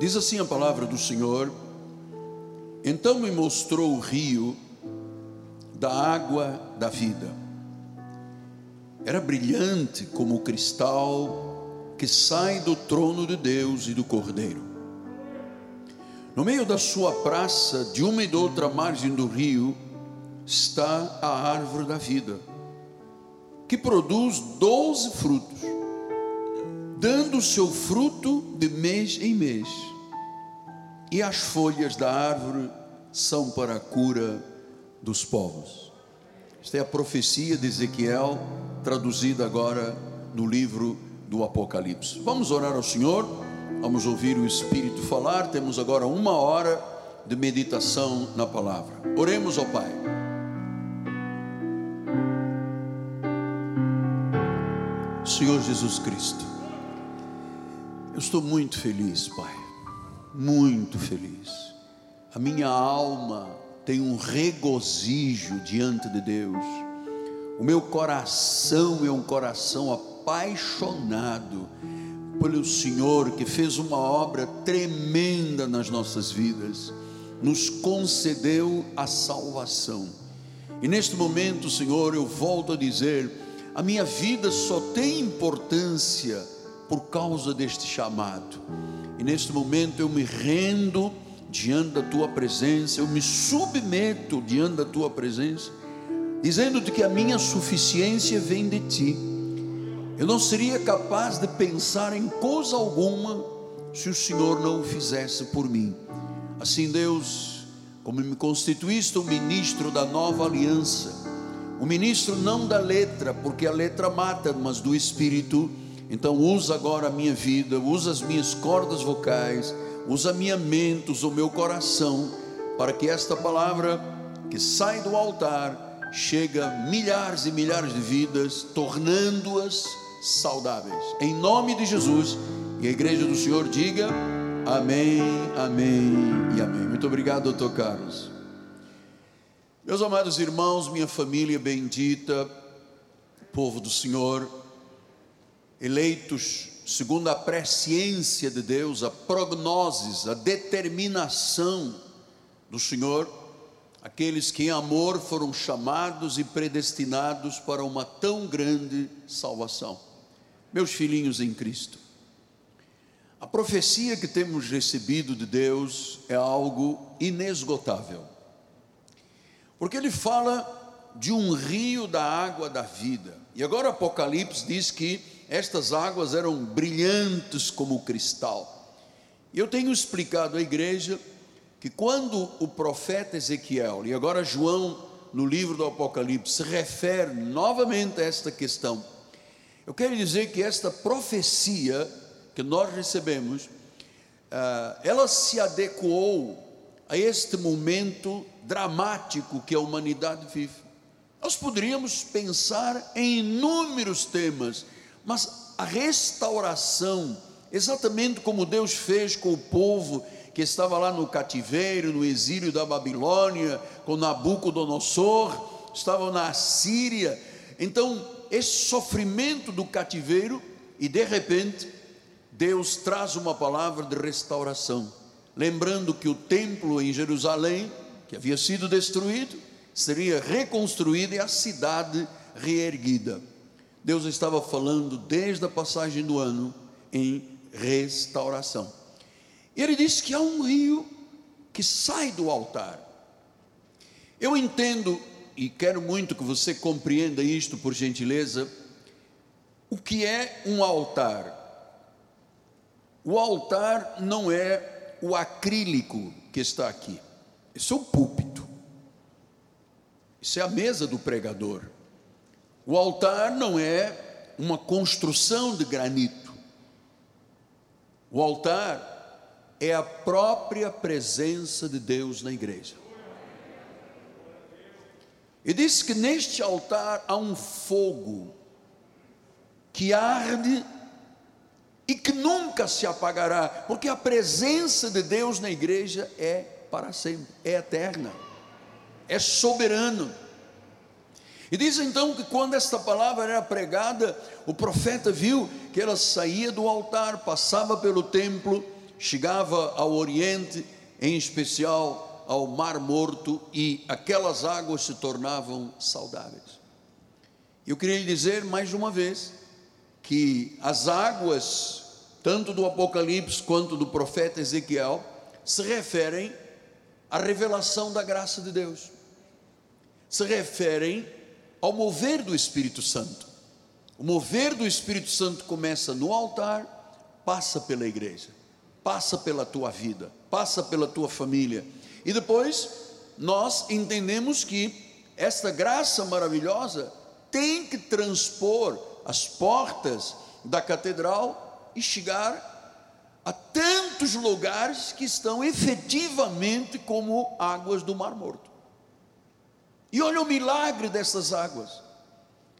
Diz assim a palavra do Senhor: Então me mostrou o rio da água da vida. Era brilhante como o cristal que sai do trono de Deus e do Cordeiro. No meio da sua praça, de uma e de outra margem do rio, está a árvore da vida, que produz doze frutos, dando seu fruto de mês em mês. E as folhas da árvore são para a cura dos povos. Esta é a profecia de Ezequiel, traduzida agora no livro do Apocalipse. Vamos orar ao Senhor, vamos ouvir o Espírito falar. Temos agora uma hora de meditação na palavra. Oremos ao Pai. Senhor Jesus Cristo, eu estou muito feliz, Pai, muito feliz. A minha alma tem um regozijo diante de Deus. O meu coração é um coração apaixonado pelo Senhor que fez uma obra tremenda nas nossas vidas, nos concedeu a salvação. E neste momento, Senhor, eu volto a dizer: a minha vida só tem importância por causa deste chamado. E neste momento eu me rendo diante da tua presença, eu me submeto diante da tua presença, dizendo-te que a minha suficiência vem de ti. Eu não seria capaz de pensar em coisa alguma se o Senhor não o fizesse por mim. Assim, Deus, como me constituíste um ministro da nova aliança, um ministro não da letra, porque a letra mata, mas do espírito. Então, usa agora a minha vida, usa as minhas cordas vocais, usa a minha mente, usa o meu coração, para que esta palavra que sai do altar chegue a milhares e milhares de vidas, tornando-as saudáveis. Em nome de Jesus, e a igreja do Senhor diga: Amém, Amém e Amém. Muito obrigado, doutor Carlos. Meus amados irmãos, minha família bendita, povo do Senhor, eleitos segundo a presciência de Deus, a prognoses, a determinação do Senhor, aqueles que em amor foram chamados e predestinados para uma tão grande salvação. Meus filhinhos em Cristo, a profecia que temos recebido de Deus é algo inesgotável porque ele fala de um rio da água da vida. E agora Apocalipse diz que estas águas eram brilhantes como cristal. Eu tenho explicado à igreja que quando o profeta Ezequiel, e agora João, no livro do Apocalipse, se refere novamente a esta questão, eu quero dizer que esta profecia que nós recebemos, ah, ela se adequou a este momento dramático que a humanidade vive. Nós poderíamos pensar em inúmeros temas, mas a restauração, exatamente como Deus fez com o povo que estava lá no cativeiro, no exílio da Babilônia, com Nabucodonosor, estavam na Síria. Então, esse sofrimento do cativeiro, e de repente, Deus traz uma palavra de restauração, lembrando que o templo em Jerusalém que havia sido destruído, seria reconstruído e a cidade reerguida. Deus estava falando desde a passagem do ano em restauração. E ele disse que há um rio que sai do altar. Eu entendo e quero muito que você compreenda isto, por gentileza, o que é um altar. O altar não é o acrílico que está aqui. Isso é o púlpito. Isso é a mesa do pregador. O altar não é uma construção de granito. O altar é a própria presença de Deus na igreja. E diz que neste altar há um fogo que arde e que nunca se apagará, porque a presença de Deus na igreja é para sempre, é eterna, é soberano. E diz então que quando esta palavra era pregada, o profeta viu que ela saía do altar, passava pelo templo, chegava ao Oriente, em especial ao Mar Morto, e aquelas águas se tornavam saudáveis. Eu queria lhe dizer mais uma vez que as águas, tanto do Apocalipse quanto do profeta Ezequiel, se referem à revelação da graça de Deus, se referem ao mover do Espírito Santo. O mover do Espírito Santo começa no altar, passa pela igreja, passa pela tua vida, passa pela tua família. E depois nós entendemos que esta graça maravilhosa tem que transpor as portas da catedral e chegar a tantos lugares que estão efetivamente como águas do Mar Morto. E olha o milagre dessas águas.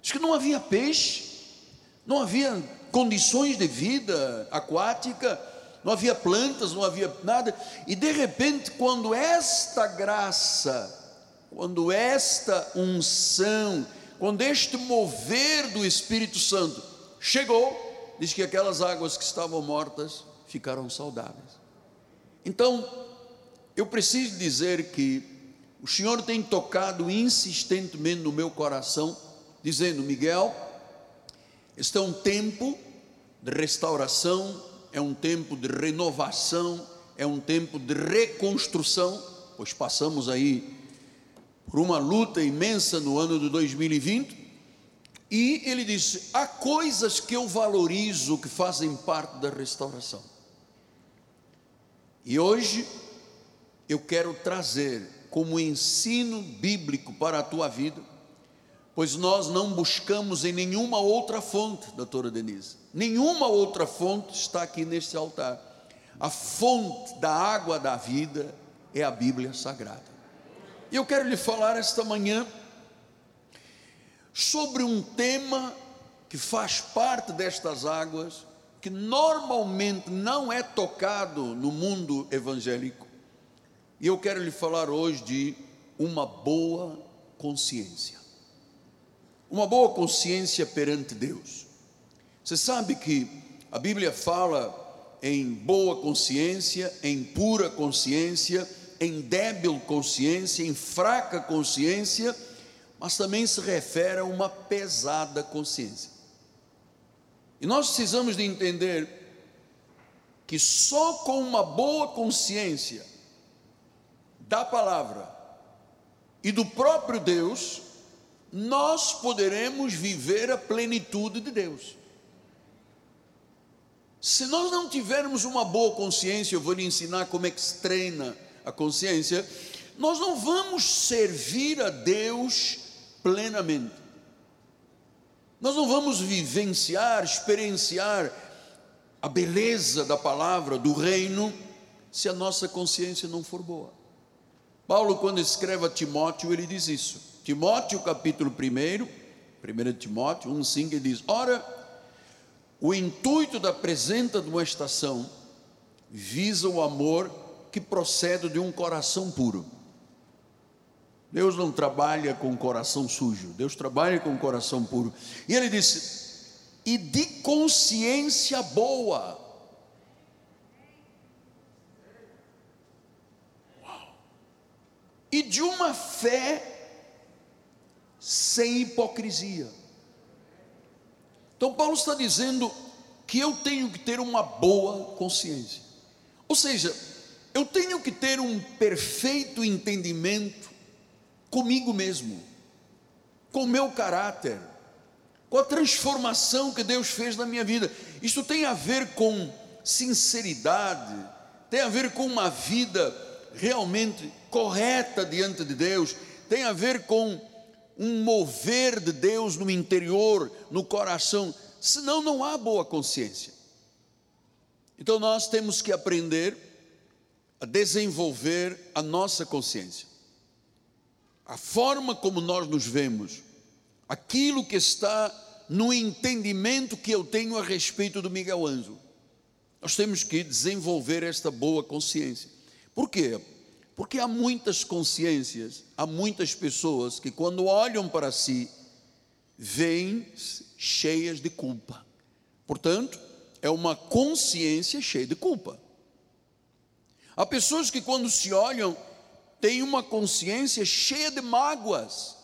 Diz que não havia peixe, não havia condições de vida aquática, não havia plantas, não havia nada. E de repente, quando esta graça, quando esta unção, quando este mover do Espírito Santo chegou, diz que aquelas águas que estavam mortas ficaram saudáveis. Então, eu preciso dizer que o Senhor tem tocado insistentemente no meu coração, dizendo: Miguel, este é um tempo de restauração, é um tempo de renovação, é um tempo de reconstrução, pois passamos aí por uma luta imensa no ano de 2020. E ele disse: há coisas que eu valorizo que fazem parte da restauração. E hoje eu quero trazer como ensino bíblico para a tua vida, pois nós não buscamos em nenhuma outra fonte, doutora Denise, nenhuma outra fonte está aqui neste altar. A fonte da água da vida é a Bíblia Sagrada. E eu quero lhe falar esta manhã sobre um tema que faz parte destas águas, que normalmente não é tocado no mundo evangélico, e eu quero lhe falar hoje de uma boa consciência. Uma boa consciência perante Deus. Você sabe que a Bíblia fala em boa consciência, em pura consciência, em débil consciência, em fraca consciência, mas também se refere a uma pesada consciência. E nós precisamos de entender que só com uma boa consciência da palavra e do próprio Deus, nós poderemos viver a plenitude de Deus. Se nós não tivermos uma boa consciência, eu vou lhe ensinar como é que se treina a consciência, nós não vamos servir a Deus plenamente. Nós não vamos vivenciar, experienciar a beleza da palavra, do reino, se a nossa consciência não for boa. Paulo, quando escreve a Timóteo, ele diz isso. Timóteo, capítulo 1, 1 Timóteo 1,5, ele diz: Ora, o intuito da presente admoestação visa o amor que procede de um coração puro. Deus não trabalha com coração sujo, Deus trabalha com coração puro. E ele disse: e de consciência boa. E de uma fé sem hipocrisia. Então, Paulo está dizendo que eu tenho que ter uma boa consciência, ou seja, eu tenho que ter um perfeito entendimento comigo mesmo, com o meu caráter, com a transformação que Deus fez na minha vida. Isso tem a ver com sinceridade, tem a ver com uma vida realmente correta diante de Deus, tem a ver com um mover de Deus no interior, no coração, senão não há boa consciência. Então nós temos que aprender a desenvolver a nossa consciência. A forma como nós nos vemos, aquilo que está no entendimento que eu tenho a respeito do Miguel Ângelo. Nós temos que desenvolver esta boa consciência. Por quê? Porque há muitas consciências, há muitas pessoas que, quando olham para si, veem cheias de culpa. Portanto, é uma consciência cheia de culpa. Há pessoas que, quando se olham, têm uma consciência cheia de mágoas.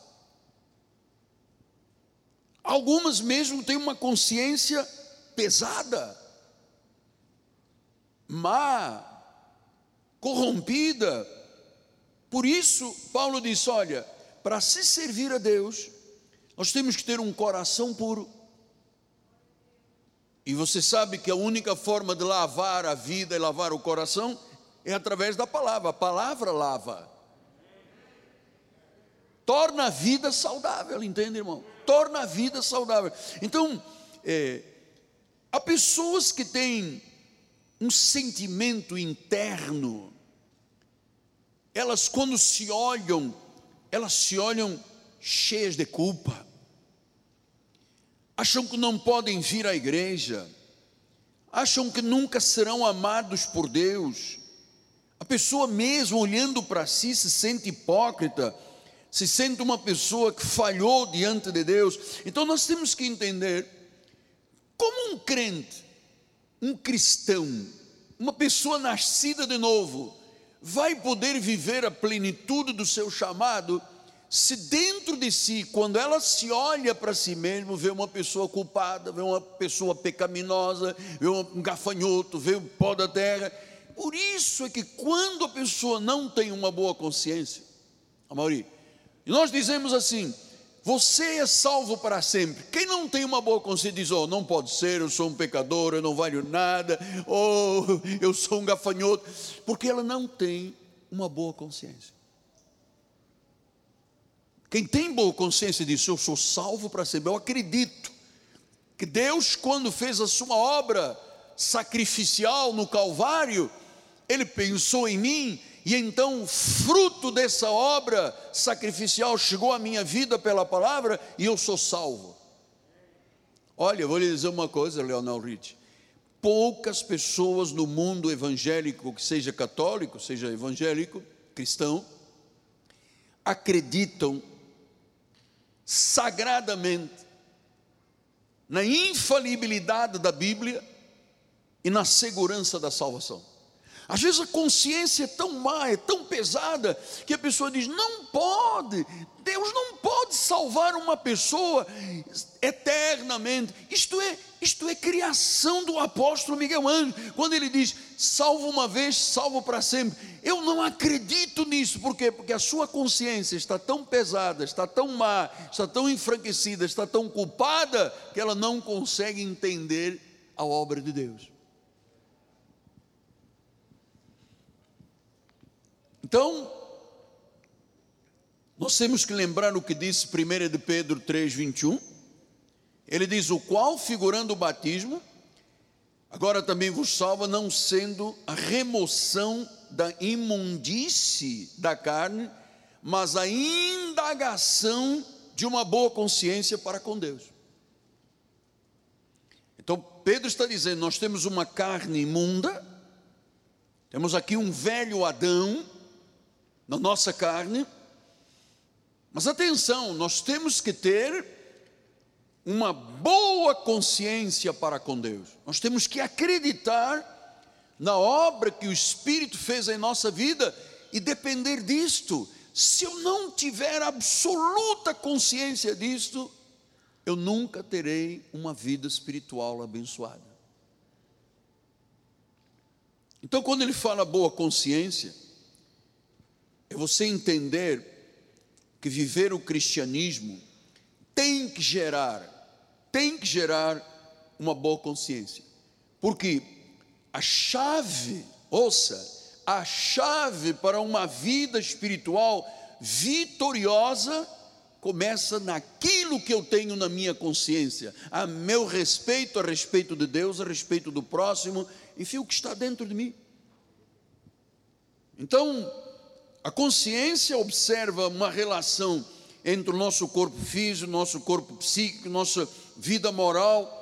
Algumas mesmo têm uma consciência pesada, má, corrompida. Por isso, Paulo diz: olha, para se servir a Deus, nós temos que ter um coração puro. E você sabe que a única forma de lavar a vida e lavar o coração é através da palavra. A palavra lava. Torna a vida saudável, entende, irmão? Torna a vida saudável. Então, é, há pessoas que têm um sentimento interno, elas, quando se olham, elas se olham cheias de culpa, acham que não podem vir à igreja, acham que nunca serão amados por Deus, a pessoa mesmo olhando para si se sente hipócrita, se sente uma pessoa que falhou diante de Deus. Então nós temos que entender como um crente, um cristão, uma pessoa nascida de novo, vai poder viver a plenitude do seu chamado se dentro de si, quando ela se olha para si mesmo, vê uma pessoa culpada, vê uma pessoa pecaminosa, vê um gafanhoto, vê o pó da terra, por isso é que quando a pessoa não tem uma boa consciência, a maioria, e nós dizemos assim: você é salvo para sempre. Quem não tem uma boa consciência diz: oh, não pode ser, eu sou um pecador, eu não valho nada, ou oh, eu sou um gafanhoto, porque ela não tem uma boa consciência. Quem tem boa consciência diz: eu sou salvo para sempre, eu acredito que Deus, quando fez a sua obra sacrificial no Calvário, ele pensou em mim, e então, fruto dessa obra sacrificial, chegou à minha vida pela palavra, e eu sou salvo. Olha, eu vou lhe dizer uma coisa, Leonel Rich. Poucas pessoas no mundo evangélico, que seja católico, seja evangélico, cristão, acreditam sagradamente na infalibilidade da Bíblia e na segurança da salvação. Às vezes a consciência é tão má, é tão pesada, que a pessoa diz: não pode, Deus não pode salvar uma pessoa eternamente. Isto é, isto é criação do apóstolo Miguel Anjo, quando ele diz: salvo uma vez, salvo para sempre. Eu não acredito nisso, por quê? Porque a sua consciência está tão pesada, está tão má, está tão enfraquecida, está tão culpada, que ela não consegue entender a obra de Deus. Então, nós temos que lembrar o que disse 1 de Pedro 3, 21. Ele diz: O qual, figurando o batismo, agora também vos salva, não sendo a remoção da imundície da carne, mas a indagação de uma boa consciência para com Deus. Então, Pedro está dizendo: nós temos uma carne imunda, temos aqui um velho Adão, na nossa carne. Mas atenção, nós temos que ter uma boa consciência para com Deus. Nós temos que acreditar na obra que o Espírito fez em nossa vida e depender disto. Se eu não tiver absoluta consciência disto, eu nunca terei uma vida espiritual abençoada. Então, quando ele fala boa consciência, é você entender que viver o cristianismo tem que gerar, tem que gerar uma boa consciência. Porque a chave, ouça, a chave para uma vida espiritual vitoriosa começa naquilo que eu tenho na minha consciência, a meu respeito, a respeito de Deus, a respeito do próximo, enfim, o que está dentro de mim. Então, a consciência observa uma relação entre o nosso corpo físico, nosso corpo psíquico, nossa vida moral.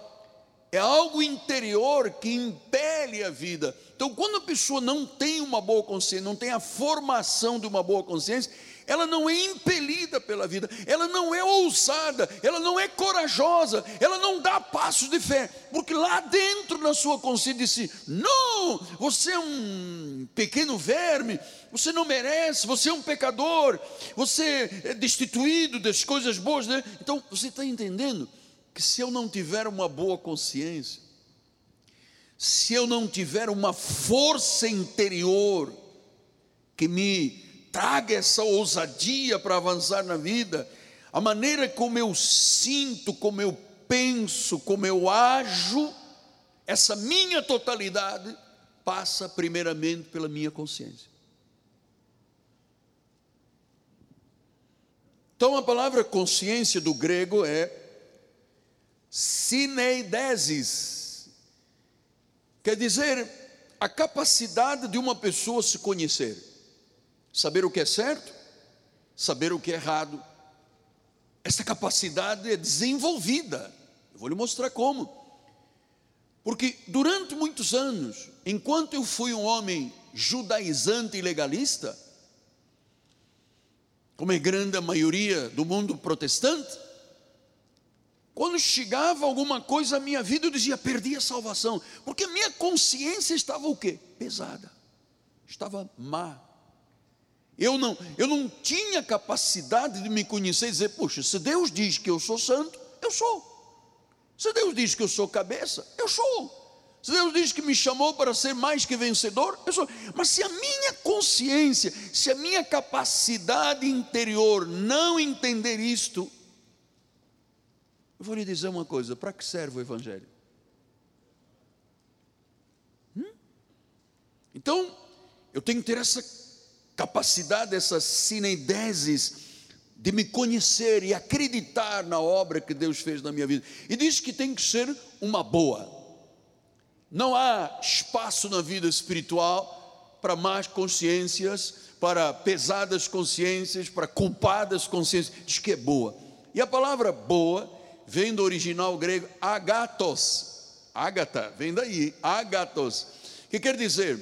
É algo interior que impele a vida. Então, quando a pessoa não tem uma boa consciência, não tem a formação de uma boa consciência, ela não é impelida pela vida, ela não é ousada, ela não é corajosa, ela não dá passos de fé, porque lá dentro na sua consciência disse: não, você é um pequeno verme, você não merece, você é um pecador, você é destituído das coisas boas. Né? Então, você está entendendo? Que se eu não tiver uma boa consciência, se eu não tiver uma força interior que me traga essa ousadia para avançar na vida, a maneira como eu sinto, como eu penso, como eu ajo, essa minha totalidade passa primeiramente pela minha consciência. Então a palavra consciência do grego é Cineideses quer dizer a capacidade de uma pessoa se conhecer, saber o que é certo, saber o que é errado. Essa capacidade é desenvolvida. Eu vou lhe mostrar como. Porque durante muitos anos, enquanto eu fui um homem judaizante e legalista, como é grande a maioria do mundo protestante, quando chegava alguma coisa à minha vida, eu dizia: perdi a salvação, porque a minha consciência estava o quê? Pesada, estava má. Eu não, eu não tinha capacidade de me conhecer e dizer: puxa, se Deus diz que eu sou santo, eu sou. Se Deus diz que eu sou cabeça, eu sou. Se Deus diz que me chamou para ser mais que vencedor, eu sou. Mas se a minha consciência, se a minha capacidade interior não entender isto, eu vou lhe dizer uma coisa: para que serve o Evangelho? Hum? Então, eu tenho que ter essa capacidade, essa sinedeses de me conhecer e acreditar na obra que Deus fez na minha vida. E diz que tem que ser uma boa. Não há espaço na vida espiritual para más consciências, para pesadas consciências, para culpadas consciências. Diz que é boa. E a palavra boa vem do original grego agatos. Ágata, vem daí, agatos. Que quer dizer?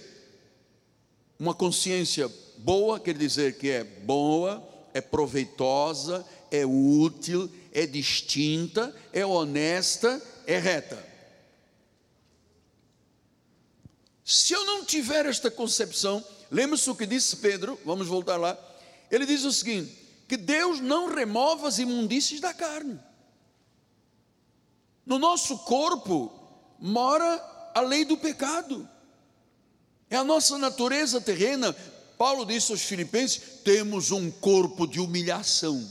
Uma consciência boa quer dizer que é boa, é proveitosa, é útil, é distinta, é honesta, é reta. Se eu não tiver esta concepção, lembre-se o que disse Pedro, vamos voltar lá. Ele diz o seguinte: que Deus não remove as imundícies da carne. No nosso corpo mora a lei do pecado. É a nossa natureza terrena. Paulo disse aos Filipenses: temos um corpo de humilhação.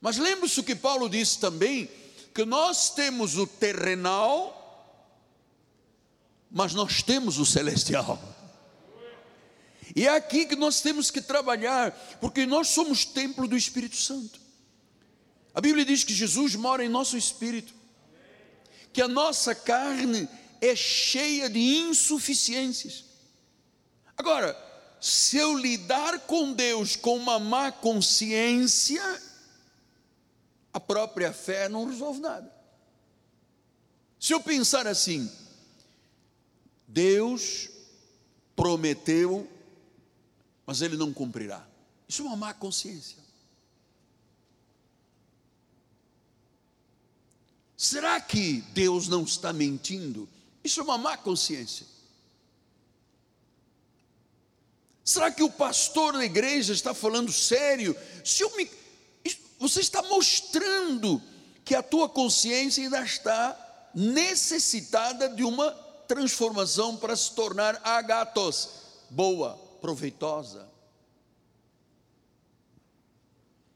Mas lembre-se que Paulo disse também que nós temos o terrenal, mas nós temos o celestial. E é aqui que nós temos que trabalhar, porque nós somos templo do Espírito Santo. A Bíblia diz que Jesus mora em nosso espírito, que a nossa carne é cheia de insuficiências. Agora, se eu lidar com Deus com uma má consciência, a própria fé não resolve nada. Se eu pensar assim, Deus prometeu, mas Ele não cumprirá. Isso é uma má consciência. Será que Deus não está mentindo? Isso é uma má consciência. Será que o pastor da igreja está falando sério? Se eu me, você está mostrando que a tua consciência ainda está necessitada de uma transformação para se tornar agatos, boa, proveitosa.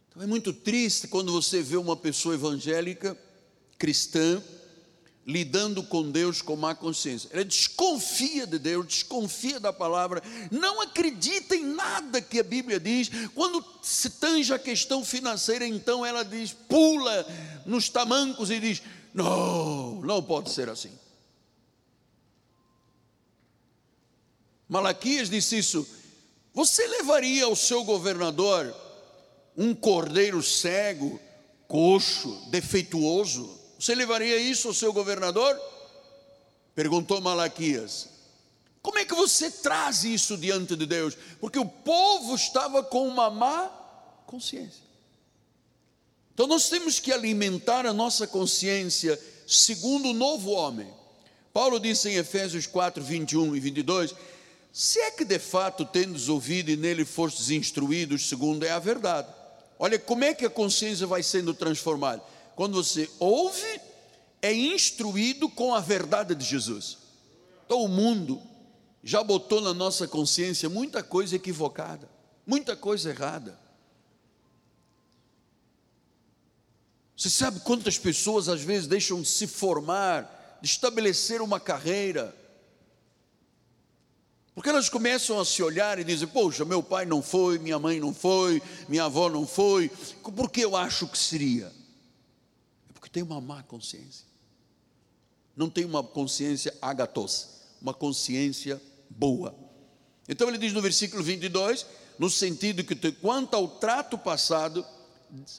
Então é muito triste quando você vê uma pessoa evangélica cristã lidando com Deus com má consciência. Ela desconfia de Deus, desconfia da palavra, não acredita em nada que a Bíblia diz. Quando se tange a questão financeira, então ela diz, pula nos tamancos e diz: Não, não pode ser assim. Malaquias disse isso. Você levaria ao seu governador um cordeiro cego, coxo, defeituoso? Você levaria isso ao seu governador? Perguntou Malaquias. Como é que você traz isso diante de Deus? Porque o povo estava com uma má consciência. Então nós temos que alimentar a nossa consciência segundo o novo homem. Paulo disse em Efésios 4, 21 e 22: Se é que de fato tendes ouvido e nele fostes instruídos, segundo é a verdade. Olha como é que a consciência vai sendo transformada. Quando você ouve, é instruído com a verdade de Jesus. Então o mundo já botou na nossa consciência muita coisa equivocada, muita coisa errada. Você sabe quantas pessoas às vezes deixam de se formar, de estabelecer uma carreira, porque elas começam a se olhar e dizem: Poxa, meu pai não foi, minha mãe não foi, minha avó não foi, por que eu acho que seria? Tem uma má consciência, não tem uma consciência agatos, uma consciência boa. Então ele diz no versículo 22, no sentido que quanto ao trato passado,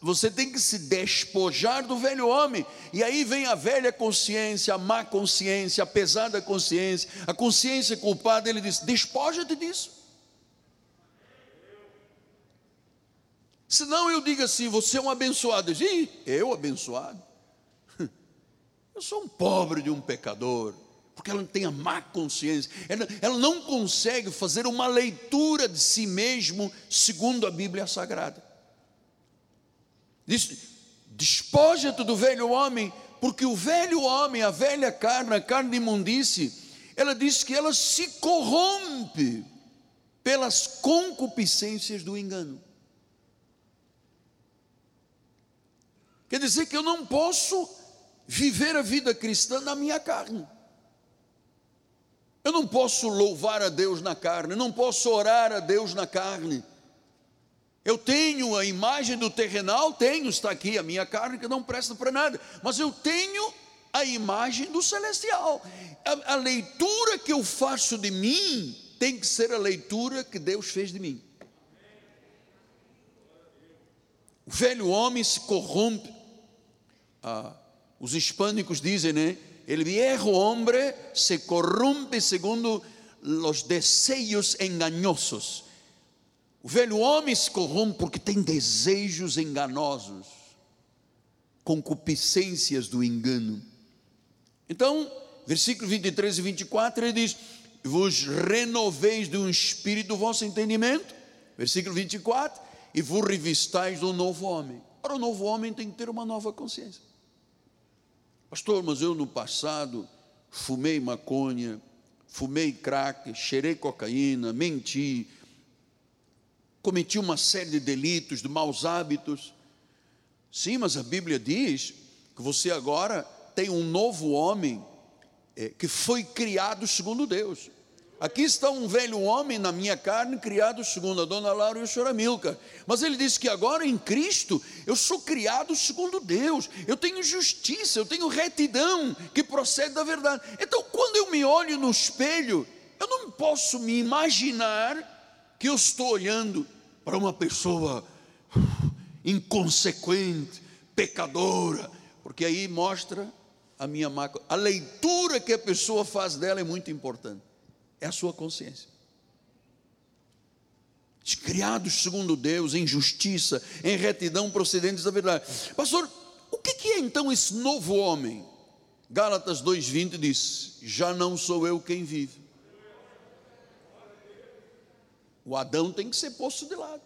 você tem que se despojar do velho homem, e aí vem a velha consciência, a má consciência, a pesada consciência, a consciência culpada. Ele diz: despoja-te disso. Senão eu digo assim: você é um abençoado. Ih, eu abençoado? Eu sou um pobre de um pecador porque ela tem a má consciência, ela, ela não consegue fazer uma leitura de si mesmo segundo a Bíblia Sagrada. Diz: despoja-te do velho homem, porque o velho homem, a velha carne, a carne de imundície, ela diz que ela se corrompe pelas concupiscências do engano. Quer dizer que eu não posso viver a vida cristã na minha carne. Eu não posso louvar a Deus na carne, não posso orar a Deus na carne. Eu tenho a imagem do terrenal, tenho, está aqui a minha carne que não presta para nada, mas eu tenho a imagem do celestial. A, a, leitura que eu faço de mim tem que ser a leitura que Deus fez de mim. O velho homem se corrompe. Ah, os hispânicos dizem, né? El viejo hombre se corrompe segundo os desejos engañosos. O velho homem se corrompe porque tem desejos enganosos, concupiscências do engano. Então, versículo 23 e 24, ele diz: Vos renoveis de um espírito vosso entendimento. Versículo 24, e vos revistais do novo homem. Para o novo homem tem que ter uma nova consciência. Pastor, mas eu no passado fumei maconha, fumei crack, cheirei cocaína, menti, cometi uma série de delitos, de maus hábitos. Sim, mas a Bíblia diz que você agora tem um novo homem é, que foi criado segundo Deus. Aqui está um velho homem na minha carne, criado segundo a dona Laura e o senhor Amilcar. Mas ele disse que agora em Cristo eu sou criado segundo Deus. Eu tenho justiça, eu tenho retidão que procede da verdade. Então, quando eu me olho no espelho, eu não posso me imaginar que eu estou olhando para uma pessoa inconsequente, pecadora, porque aí mostra a minha má. A leitura que a pessoa faz dela é muito importante é a sua consciência. Criados segundo Deus, em justiça, em retidão procedentes da verdade. Pastor, o que é então esse novo homem? Gálatas 2,20 diz: Já não sou eu quem vive. O Adão tem que ser posto de lado.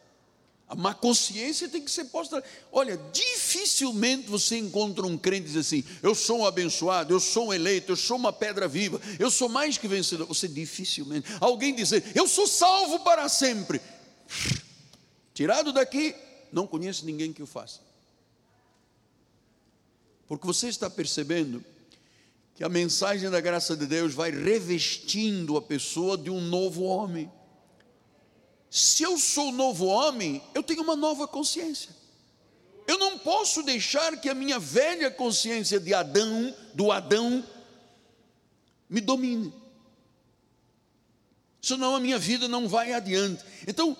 A má consciência tem que ser posta. Olha, dificilmente você encontra um crente diz assim: eu sou um abençoado, eu sou um eleito, eu sou uma pedra viva, eu sou mais que vencedor. Você dificilmente. Alguém dizer: eu sou salvo para sempre. Tirado daqui, não conheço ninguém que o faça. Porque você está percebendo que a mensagem da graça de Deus vai revestindo a pessoa de um novo homem. Se eu sou novo homem, eu tenho uma nova consciência. Eu não posso deixar que a minha velha consciência de Adão, do Adão, me domine. Senão a minha vida não vai adiante. Então,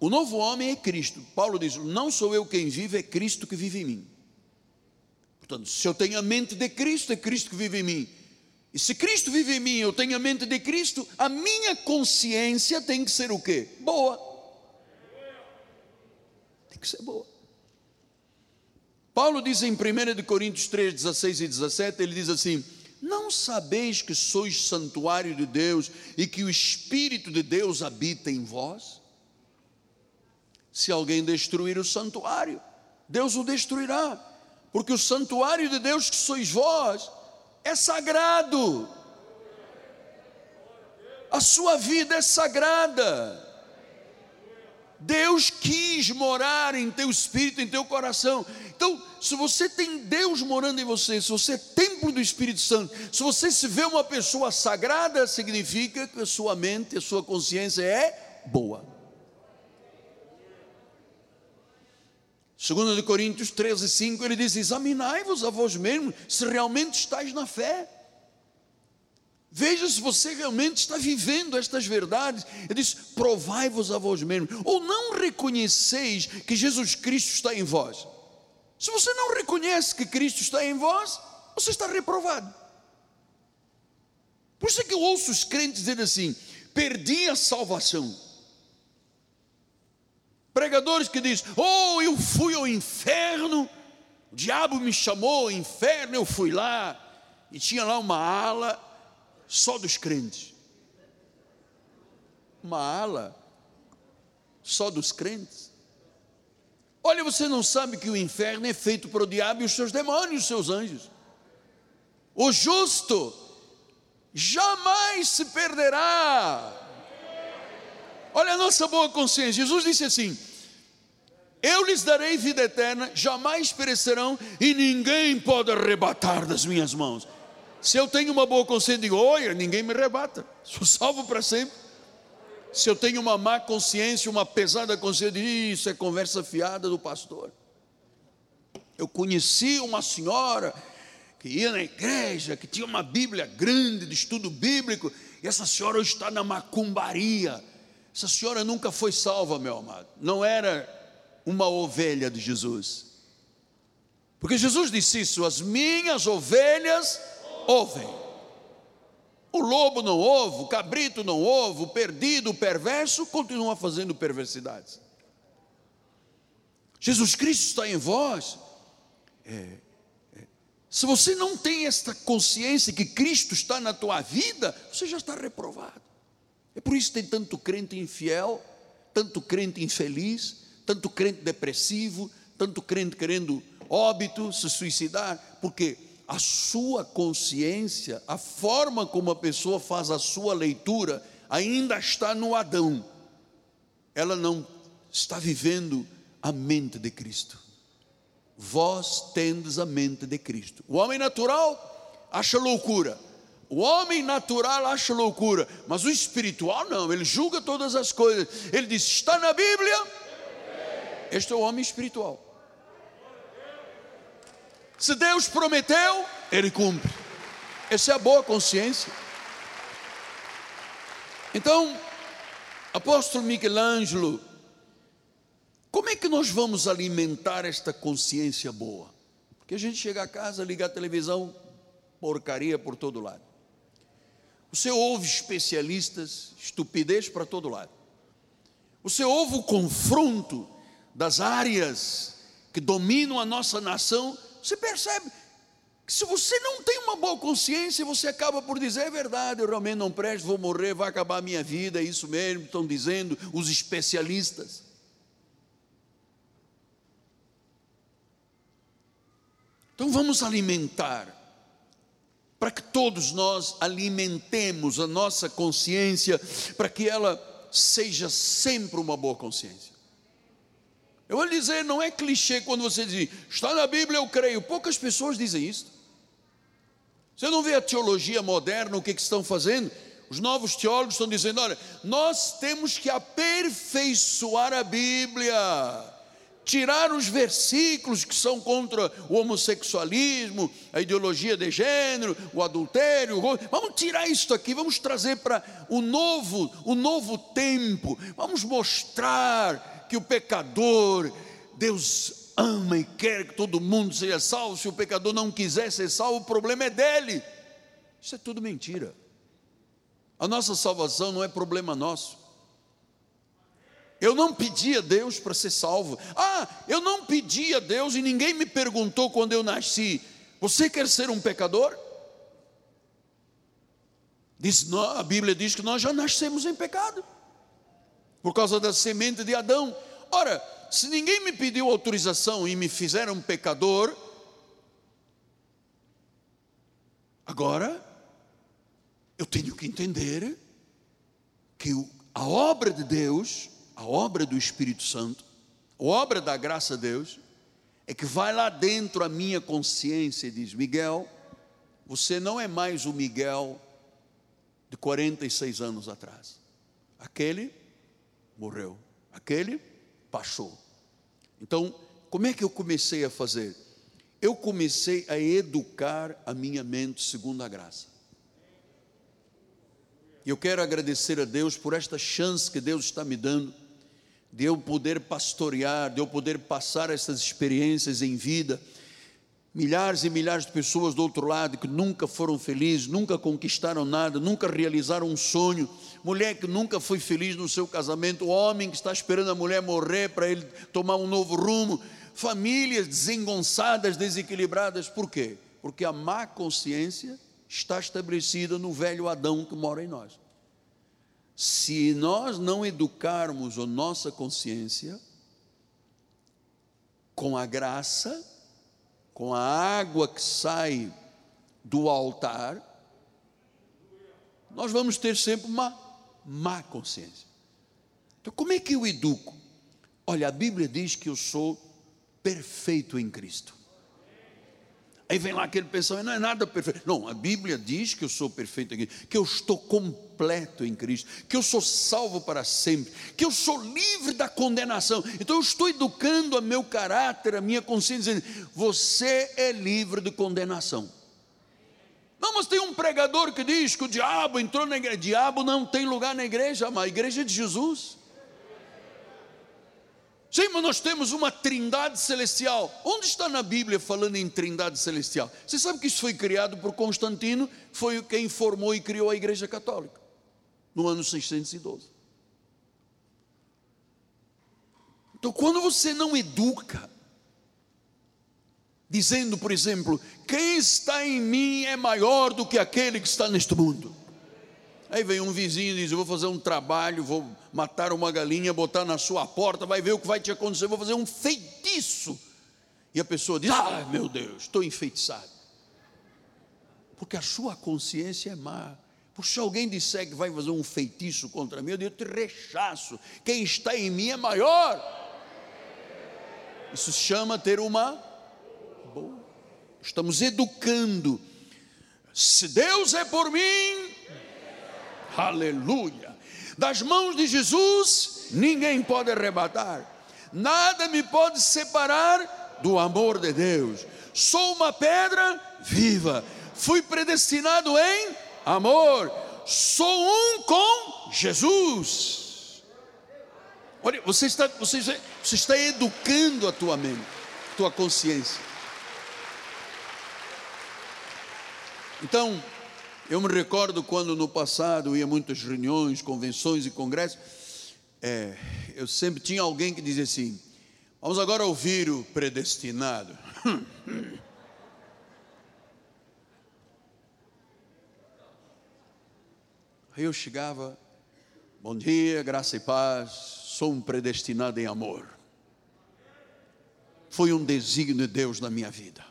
o novo homem é Cristo. Paulo diz: Não sou eu quem vive, é Cristo que vive em mim. Portanto, se eu tenho a mente de Cristo, é Cristo que vive em mim. E se Cristo vive em mim, eu tenho a mente de Cristo, a minha consciência tem que ser o quê? Boa. Tem que ser boa. Paulo diz em 1 Coríntios 3, 16 e 17, ele diz assim: Não sabeis que sois santuário de Deus e que o Espírito de Deus habita em vós? Se alguém destruir o santuário, Deus o destruirá, porque o santuário de Deus que sois vós é sagrado, a sua vida é sagrada. Deus quis morar em teu espírito, em teu coração. Então, se você tem Deus morando em você, se você é templo do Espírito Santo, se você se vê uma pessoa sagrada, significa que a sua mente, a sua consciência é boa. 2 Coríntios 13, 5, ele diz: Examinai-vos a vós mesmos se realmente estáis na fé. Veja se você realmente está vivendo estas verdades. Ele diz: provai-vos a vós mesmos. Ou não reconheceis que Jesus Cristo está em vós. Se você não reconhece que Cristo está em vós, você está reprovado. Por isso é que eu ouço os crentes dizer assim: perdi a salvação. Pregadores que dizem: Oh, eu fui ao inferno, o diabo me chamou inferno, eu fui lá, e tinha lá uma ala só dos crentes. Uma ala só dos crentes. Olha, você não sabe que o inferno é feito para o diabo e os seus demônios, os seus anjos. O justo jamais se perderá. Olha a nossa boa consciência. Jesus disse assim: Eu lhes darei vida eterna, jamais perecerão e ninguém pode arrebatar das minhas mãos. Se eu tenho uma boa consciência, digo, olha, ninguém me rebata, sou salvo para sempre. Se eu tenho uma má consciência, uma pesada consciência, isso é conversa fiada do pastor. Eu conheci uma senhora que ia na igreja, que tinha uma Bíblia grande de estudo bíblico, e essa senhora hoje está na macumbaria. Essa senhora nunca foi salva, meu amado. Não era uma ovelha de Jesus. Porque Jesus disse isso: as minhas ovelhas ouvem. O lobo não ouve, o cabrito não ouve, o perdido, o perverso continua fazendo perversidades. Jesus Cristo está em vós. É, é. Se você não tem esta consciência que Cristo está na tua vida, você já está reprovado. É por isso que tem tanto crente infiel, tanto crente infeliz, tanto crente depressivo, tanto crente querendo óbito, se suicidar, porque a sua consciência, a forma como a pessoa faz a sua leitura, ainda está no Adão. Ela não está vivendo a mente de Cristo. Vós tendes a mente de Cristo. O homem natural acha loucura. O homem natural acha loucura, mas o espiritual não, ele julga todas as coisas. Ele diz: está na Bíblia. Este é o homem espiritual. Se Deus prometeu, Ele cumpre. Essa é a boa consciência. Então, apóstolo Michelangelo, como é que nós vamos alimentar esta consciência boa? Porque a gente chega a casa, liga a televisão, porcaria por todo lado. Você ouve especialistas, estupidez para todo lado. Você ouve o confronto das áreas que dominam a nossa nação você percebe que se você não tem uma boa consciência, você acaba por dizer: é verdade, eu realmente não presto, vou morrer, vai acabar a minha vida, é isso mesmo, estão dizendo os especialistas. Então vamos alimentar, para que todos nós alimentemos a nossa consciência, para que ela seja sempre uma boa consciência. Eu vou lhe dizer, não é clichê quando você diz, está na Bíblia, eu creio. Poucas pessoas dizem isso. Você não vê a teologia moderna, o que, que estão fazendo? Os novos teólogos estão dizendo: olha, nós temos que aperfeiçoar a Bíblia, tirar os versículos que são contra o homossexualismo, a ideologia de gênero, o adultério. Vamos tirar isso aqui, vamos trazer para o novo, o novo tempo. Vamos mostrar que o pecador, Deus ama e quer que todo mundo seja salvo. Se o pecador não quiser ser salvo, o problema é dele. Isso é tudo mentira. A nossa salvação não é problema nosso. Eu não pedi a Deus para ser salvo. Ah, eu não pedi a Deus e ninguém me perguntou quando eu nasci: Você quer ser um pecador? Diz, a Bíblia diz que nós já nascemos em pecado, por causa da semente de Adão. Ora, se ninguém me pediu autorização e me fizeram pecador, agora eu tenho que entender que a obra de Deus, a obra do Espírito Santo, a obra da graça de Deus, é que vai lá dentro a minha consciência e diz: Miguel, você não é mais o Miguel de 46 anos atrás. Aquele morreu, aquele passou. Então, como é que eu comecei a fazer? Eu comecei a educar a minha mente segundo a graça. E eu quero agradecer a Deus por esta chance que Deus está me dando, de eu poder pastorear, de eu poder passar essas experiências em vida milhares e milhares de pessoas do outro lado que nunca foram felizes, nunca conquistaram nada, nunca realizaram um sonho, mulher que nunca foi feliz no seu casamento, homem que está esperando a mulher morrer para ele tomar um novo rumo, famílias desengonçadas, desequilibradas, por quê? Porque a má consciência está estabelecida no velho Adão que mora em nós. Se nós não educarmos a nossa consciência com a graça, com a água que sai do altar, nós vamos ter sempre uma má consciência. Então, como é que eu educo? Olha, a Bíblia diz que eu sou perfeito em Cristo. Aí vem lá aquele pensamento, não é nada perfeito. Não, a Bíblia diz que eu sou perfeito em Cristo, que eu estou completo em Cristo, que eu sou salvo para sempre, que eu sou livre da condenação. Então eu estou educando a meu caráter, a minha consciência, dizendo, você é livre de condenação. Não, mas tem um pregador que diz que o diabo entrou na igreja. Diabo não tem lugar na igreja, mas a igreja é de Jesus. Sim, mas nós temos uma trindade celestial. Onde está na Bíblia falando em trindade celestial? Você sabe que isso foi criado por Constantino, foi quem formou e criou a Igreja Católica, no ano 612. Então, quando você não educa, dizendo, por exemplo, quem está em mim é maior do que aquele que está neste mundo. Aí vem um vizinho e diz: Eu vou fazer um trabalho, vou matar uma galinha, botar na sua porta, vai ver o que vai te acontecer, vou fazer um feitiço. E a pessoa diz: Ah, meu Deus, estou enfeitiçado. Porque a sua consciência é má. Se alguém disser que vai fazer um feitiço contra mim, eu digo: te rechaço. Quem está em mim é maior. Isso se chama ter uma. Estamos educando. Se Deus é por mim, Aleluia. Das mãos de Jesus, ninguém pode arrebatar. Nada me pode separar do amor de Deus. Sou uma pedra viva. Fui predestinado em amor. Sou um com Jesus. Olha, você está, você, você está educando a tua mente, a tua consciência. Então, eu me recordo quando no passado ia muitas reuniões, convenções e congressos, é, eu sempre tinha alguém que dizia assim: vamos agora ouvir o predestinado. Aí eu chegava, bom dia, graça e paz, sou um predestinado em amor. Foi um desígnio de Deus na minha vida.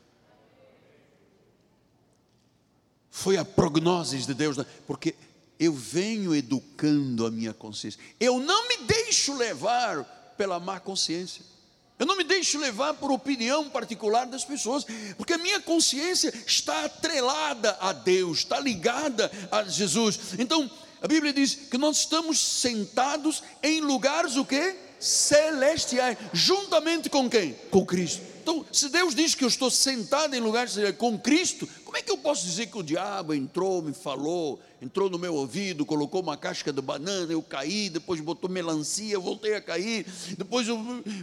Foi a prognose de Deus, porque eu venho educando a minha consciência. Eu não me deixo levar pela má consciência. Eu não me deixo levar por opinião particular das pessoas, porque a minha consciência está atrelada a Deus, está ligada a Jesus. Então, a Bíblia diz que nós estamos sentados em lugares o quê? Celestiais, juntamente com quem? Com Cristo. Então, se Deus diz que eu estou sentado em lugar com Cristo, como é que eu posso dizer que o diabo entrou, me falou, entrou no meu ouvido, colocou uma casca de banana, eu caí, depois botou melancia, voltei a cair, depois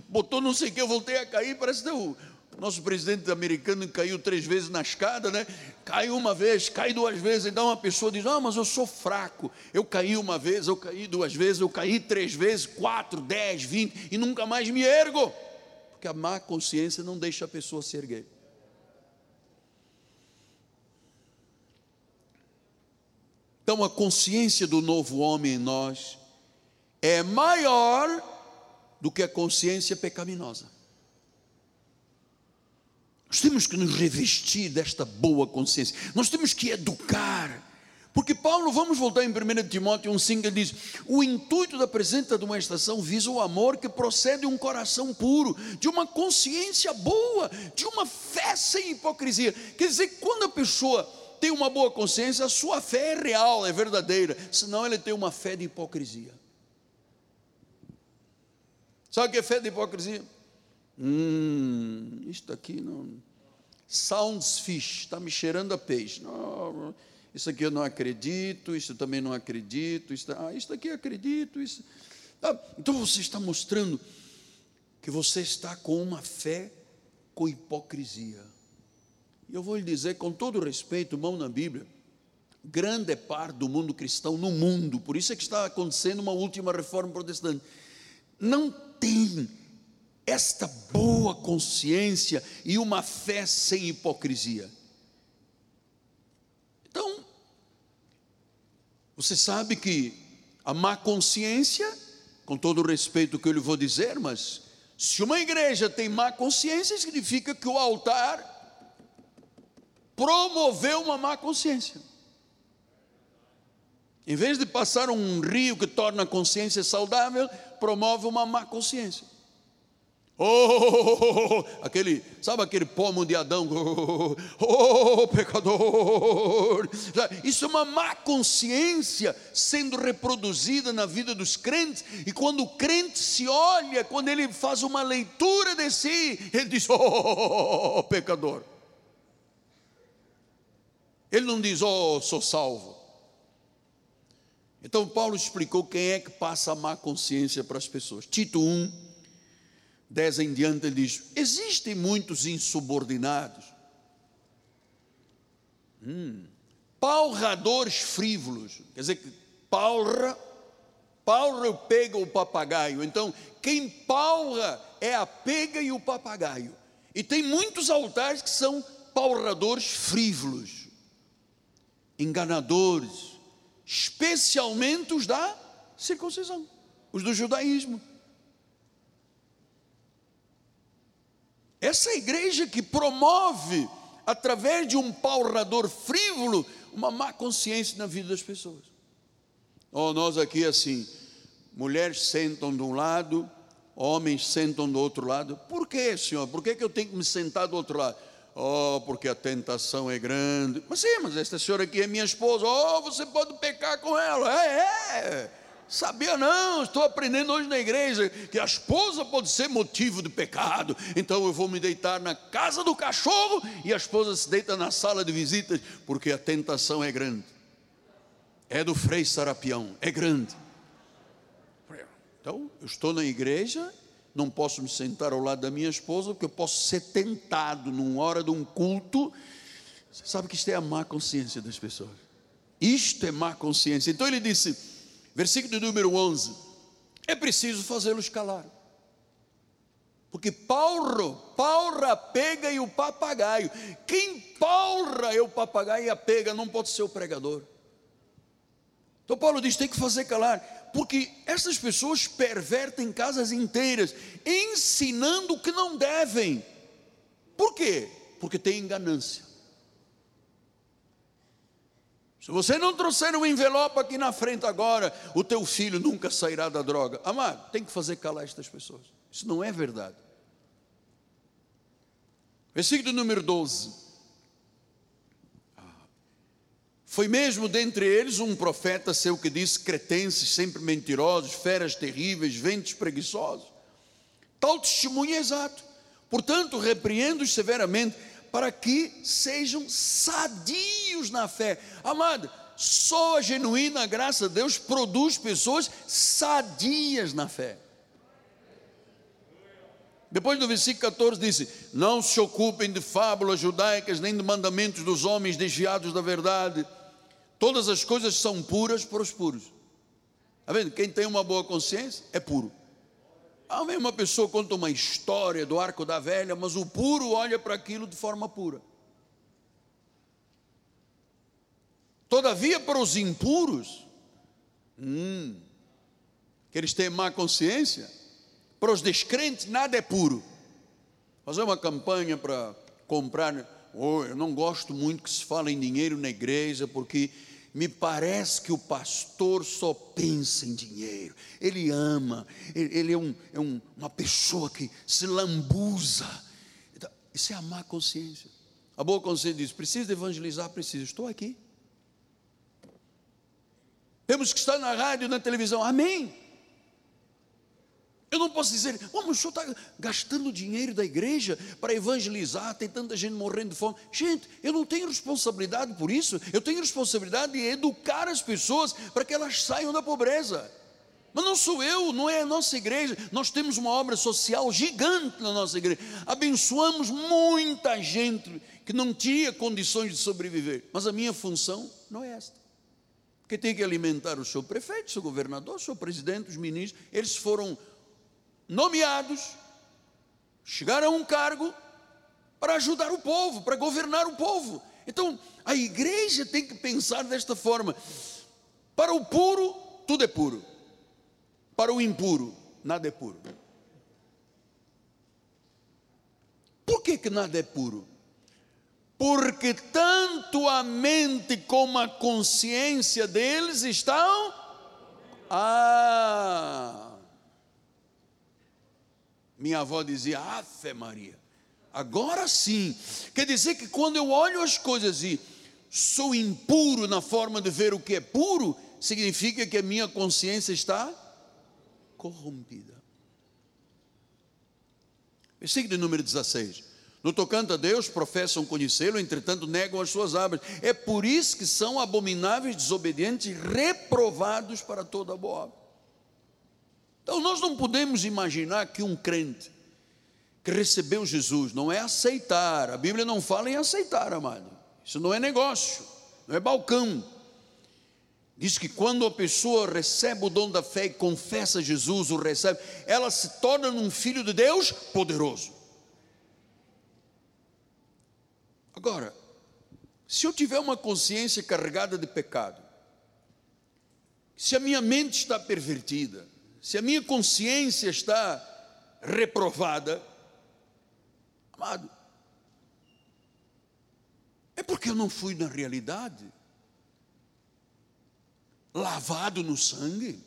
botou não sei o que, eu voltei a cair, parece que o nosso presidente americano caiu três vezes na escada, né? Caiu uma vez, cai duas vezes, então uma pessoa diz: Ah, mas eu sou fraco. Eu caí uma vez, eu caí duas vezes, eu caí três vezes, quatro, dez, vinte, e nunca mais me ergo. Porque a má consciência não deixa a pessoa se erguer. Então a consciência do novo homem em nós é maior do que a consciência pecaminosa. Nós temos que nos revestir desta boa consciência, nós temos que educar. Porque Paulo, vamos voltar em 1 Timóteo 1,5, ele diz: o intuito da presente admoestação visa o amor que procede de um coração puro, de uma consciência boa, de uma fé sem hipocrisia. Quer dizer, quando a pessoa tem uma boa consciência, a sua fé é real, é verdadeira, senão ele tem uma fé de hipocrisia. Sabe o que é fé de hipocrisia? Hum, isto aqui não. Sounds fish, está me cheirando a peixe. Não, isso aqui eu não acredito, isso também não acredito, isso, ah, isso aqui acredito. Isso. Ah, então você está mostrando que você está com uma fé com hipocrisia. E eu vou lhe dizer, com todo respeito, mão na Bíblia, grande parte do mundo cristão no mundo, por isso é que está acontecendo uma última reforma protestante, não tem esta boa consciência e uma fé sem hipocrisia. Então, você sabe que a má consciência, com todo o respeito que eu lhe vou dizer, mas se uma igreja tem má consciência, significa que o altar promoveu uma má consciência. Em vez de passar um rio que torna a consciência saudável, promove uma má consciência. Oh, aquele, sabe aquele pomo de Adão? Oh, oh, pecador. Isso é uma má consciência sendo reproduzida na vida dos crentes. E quando o crente se olha, quando ele faz uma leitura de si, ele diz: Oh, pecador. Ele não diz: Oh, sou salvo. Então Paulo explicou quem é que passa a má consciência para as pessoas. Tito 1 10 em diante, ele diz: existem muitos insubordinados, hum, palradores frívolos, quer dizer que palra, palra pega o papagaio, então quem palra é a pega e o papagaio, e tem muitos altares que são palradores frívolos, enganadores, especialmente os da circuncisão, os do judaísmo. Essa igreja que promove, através de um paurador frívolo, uma má consciência na vida das pessoas. Oh, nós aqui assim, mulheres sentam de um lado, homens sentam do outro lado. Por que, senhor? Por que, que eu tenho que me sentar do outro lado? Oh, porque a tentação é grande. Mas sim, mas esta senhora aqui é minha esposa. Oh, você pode pecar com ela. É, é. Sabia não, estou aprendendo hoje na igreja que a esposa pode ser motivo de pecado. Então eu vou me deitar na casa do cachorro e a esposa se deita na sala de visitas, porque a tentação é grande. É do Frei Sarapião, é grande. Então, eu estou na igreja, não posso me sentar ao lado da minha esposa, porque eu posso ser tentado numa hora de um culto. Você sabe que isto é a má consciência das pessoas. Isto é má consciência. Então ele disse versículo número 11: é preciso fazê-los calar. Porque Paulo, paura pega e o papagaio. Quem paura é o papagaio e a pega, não pode ser o pregador. Então Paulo diz: tem que fazer calar, porque essas pessoas pervertem casas inteiras, ensinando o que não devem. Por quê? Porque tem ganância. Se você não trouxer um envelope aqui na frente agora, o teu filho nunca sairá da droga. Amado, tem que fazer calar estas pessoas. Isso não é verdade. Versículo número 12. Foi mesmo dentre eles um profeta seu que disse: cretenses, sempre mentirosos, feras terríveis, ventos preguiçosos. Tal testemunho é exato. Portanto, repreendo-os severamente para que sejam sadios na fé. Amado, só a genuína graça de Deus produz pessoas sadias na fé. Depois no versículo 14 disse: Não se ocupem de fábulas judaicas, nem de mandamentos dos homens desviados da verdade. Todas as coisas são puras para os puros. Está vendo? Quem tem uma boa consciência é puro. Há uma pessoa conta uma história do arco da velha, mas o puro olha para aquilo de forma pura. Todavia, para os impuros, hum, que eles têm má consciência, para os descrentes, nada é puro. Fazer uma campanha para comprar. Oh, eu não gosto muito que se fale em dinheiro na igreja, porque me parece que o pastor só pensa em dinheiro, ele ama, ele é, um, é um, uma pessoa que se lambuza. Então, isso é a má consciência. A boa consciência diz: preciso evangelizar, preciso, estou aqui. Temos que estar na rádio, na televisão, amém. Eu não posso dizer, oh, o senhor está gastando dinheiro da igreja para evangelizar, tem tanta gente morrendo de fome. Gente, eu não tenho responsabilidade por isso, eu tenho responsabilidade de educar as pessoas para que elas saiam da pobreza. Mas não sou eu, não é a nossa igreja. Nós temos uma obra social gigante na nossa igreja. Abençoamos muita gente que não tinha condições de sobreviver. Mas a minha função não é esta. Porque tem que alimentar o seu prefeito, o seu governador, o seu presidente, os ministros. Eles foram nomeados, chegaram a um cargo para ajudar o povo, para governar o povo. Então, a igreja tem que pensar desta forma: para o puro, tudo é puro, para o impuro, nada é puro. Por que, que nada é puro? Porque tanto a mente como a consciência deles estão. Ah! Minha avó dizia, Ave Maria. Agora sim. Quer dizer que quando eu olho as coisas e sou impuro na forma de ver o que é puro, significa que a minha consciência está corrompida. Versículo número 16. No tocante a Deus, professam conhecê-lo, entretanto negam as suas obras. É por isso que são abomináveis, desobedientes, reprovados para toda boa obra. Então nós não podemos imaginar que um crente que recebeu Jesus não é aceitar, a Bíblia não fala em aceitar, amado. Isso não é negócio, não é balcão. Diz que quando a pessoa recebe o dom da fé e confessa Jesus, o recebe, ela se torna um filho de Deus poderoso. Agora, se eu tiver uma consciência carregada de pecado, se a minha mente está pervertida, se a minha consciência está reprovada, amado, é porque eu não fui na realidade lavado no sangue.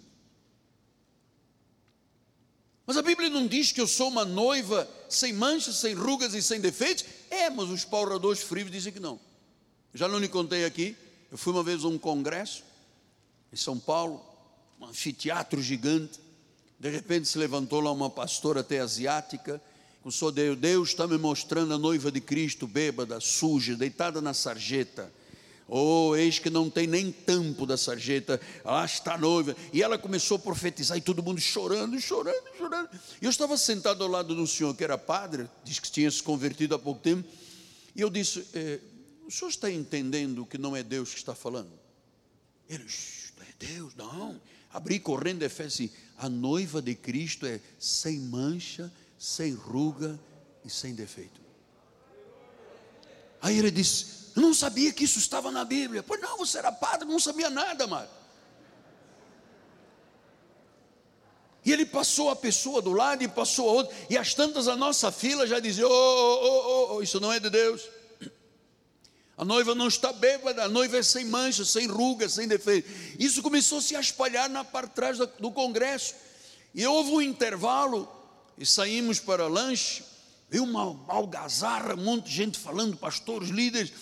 Mas a Bíblia não diz que eu sou uma noiva sem manchas, sem rugas e sem defeitos? É, mas os pauradores frios dizem que não. Já não lhe contei aqui, eu fui uma vez a um congresso em São Paulo, um anfiteatro gigante, de repente se levantou lá uma pastora até asiática, começou Deus, Deus está me mostrando a noiva de Cristo, bêbada, suja, deitada na sarjeta. Oh, eis que não tem nem tampo da sarjeta, lá está a noiva. E ela começou a profetizar, e todo mundo chorando, chorando, chorando. E eu estava sentado ao lado de um senhor que era padre, disse que tinha se convertido há pouco tempo, e eu disse: eh, O senhor está entendendo que não é Deus que está falando? Ele, é Deus, não. Abri correndo Efésios a noiva de Cristo é sem mancha, sem ruga e sem defeito. Aí ele disse: Eu não sabia que isso estava na Bíblia. Pois não, você era padre, não sabia nada, mano. E ele passou a pessoa do lado e passou a outra, e as tantas a nossa fila já dizia: oh, oh, oh, oh, isso não é de Deus. A noiva não está bêbada, a noiva é sem mancha, sem ruga, sem defeito. Isso começou a se espalhar na parte de trás do congresso. E houve um intervalo e saímos para lanche. Veio uma algazarra, um monte de gente falando, pastores, líderes.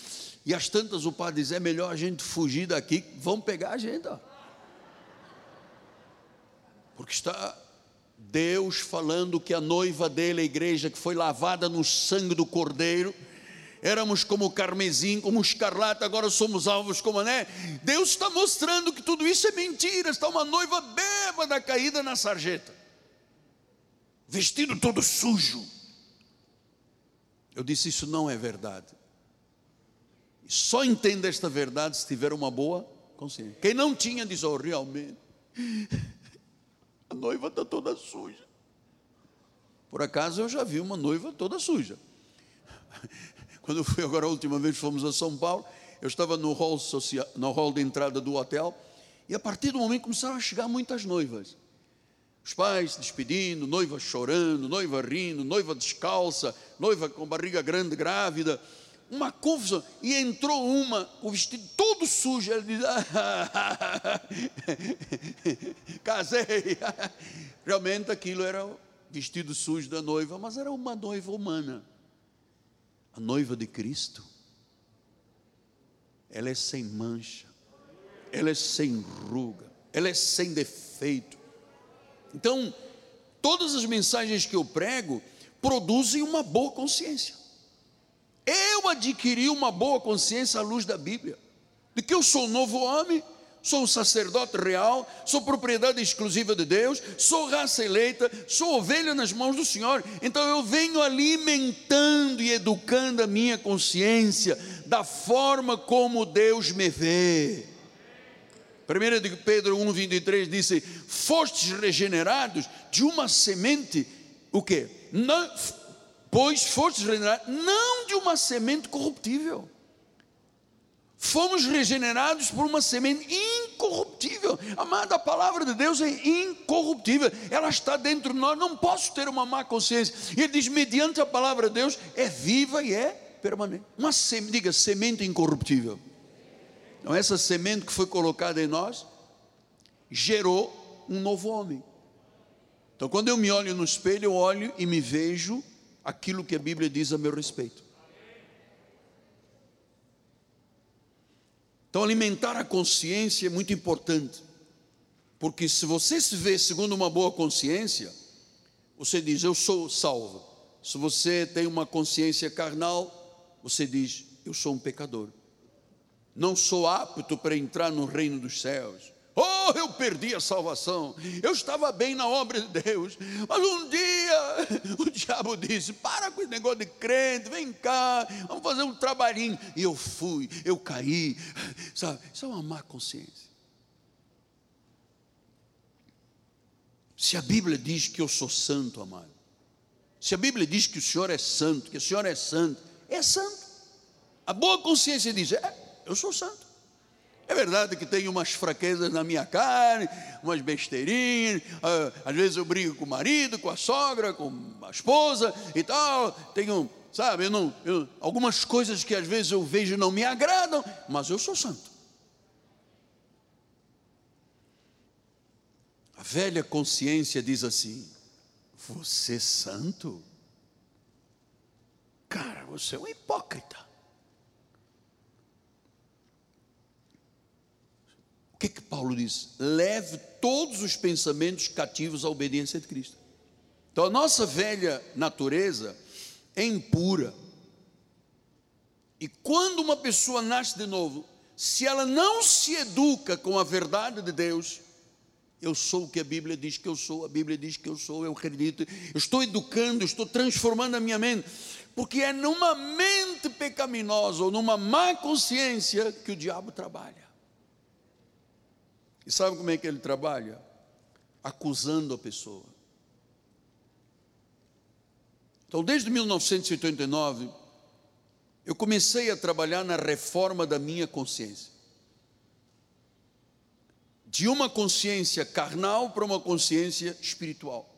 E às tantas o padre diz: é melhor a gente fugir daqui, vão pegar a gente. Ó. Porque está Deus falando que a noiva dele, a igreja que foi lavada no sangue do Cordeiro, éramos como carmesim, como escarlata, agora somos alvos como né? Deus está mostrando que tudo isso é mentira. Está uma noiva bêbada caída na sarjeta, vestido todo sujo. Eu disse: Isso não é verdade. Só entenda esta verdade se tiver uma boa consciência. Quem não tinha, diz: Oh, realmente, a noiva está toda suja. Por acaso eu já vi uma noiva toda suja. Quando eu fui agora a última vez, fomos a São Paulo, eu estava no hall, social, no hall de entrada do hotel, e a partir do momento começaram a chegar muitas noivas. Os pais se despedindo, noiva chorando, noiva rindo, noiva descalça, noiva com barriga grande, grávida. Uma confusão. E entrou uma, o vestido todo sujo. Ela diz: ah, Casei. Realmente aquilo era o vestido sujo da noiva, mas era uma noiva humana a noiva de Cristo, ela é sem mancha, ela é sem ruga, ela é sem defeito. Então, todas as mensagens que eu prego produzem uma boa consciência. Eu adquiri uma boa consciência à luz da Bíblia, de que eu sou um novo homem, sou um sacerdote real, sou propriedade exclusiva de Deus, sou raça eleita, sou ovelha nas mãos do Senhor. Então eu venho alimentando e educando a minha consciência da forma como Deus me vê. 1 de Pedro 1,23 disse: Fostes regenerados de uma semente, o que? Pois fostes regenerados, não de uma semente corruptível fomos regenerados por uma semente incorruptível. Amada, a palavra de Deus é incorruptível, ela está dentro de nós. Não posso ter uma má consciência. E ele diz: mediante a palavra de Deus, é viva e é permanente. Uma semente, diga, semente incorruptível. Então, essa semente que foi colocada em nós gerou um novo homem. Então, quando eu me olho no espelho, eu olho e me vejo aquilo que a Bíblia diz a meu respeito. Então, alimentar a consciência é muito importante, porque se você se vê segundo uma boa consciência, você diz: Eu sou salvo. Se você tem uma consciência carnal, você diz: Eu sou um pecador. Não sou apto para entrar no reino dos céus. Oh, eu perdi a salvação. Eu estava bem na obra de Deus. Mas um dia o diabo disse: Para com esse negócio de crente, vem cá, vamos fazer um trabalhinho. E eu fui, eu caí. Sabe, isso é uma má consciência. Se a Bíblia diz que eu sou santo, amado, se a Bíblia diz que o Senhor é santo, que o Senhor é santo, é santo. A boa consciência diz: É, eu sou santo. É verdade que tem umas fraquezas na minha carne, umas besteirinhas. Ah, às vezes eu brigo com o marido, com a sogra, com a esposa e tal. Tenho, sabe, eu não, eu, algumas coisas que às vezes eu vejo não me agradam, mas eu sou santo. A velha consciência diz assim: Você é santo? Cara, você é um hipócrita. Que, que Paulo diz? Leve todos os pensamentos cativos à obediência de Cristo. Então a nossa velha natureza é impura. E quando uma pessoa nasce de novo, se ela não se educa com a verdade de Deus, eu sou o que a Bíblia diz que eu sou, a Bíblia diz que eu sou, eu acredito, eu estou educando, estou transformando a minha mente, porque é numa mente pecaminosa ou numa má consciência que o diabo trabalha. E sabe como é que ele trabalha? Acusando a pessoa. Então, desde 1989, eu comecei a trabalhar na reforma da minha consciência. De uma consciência carnal para uma consciência espiritual.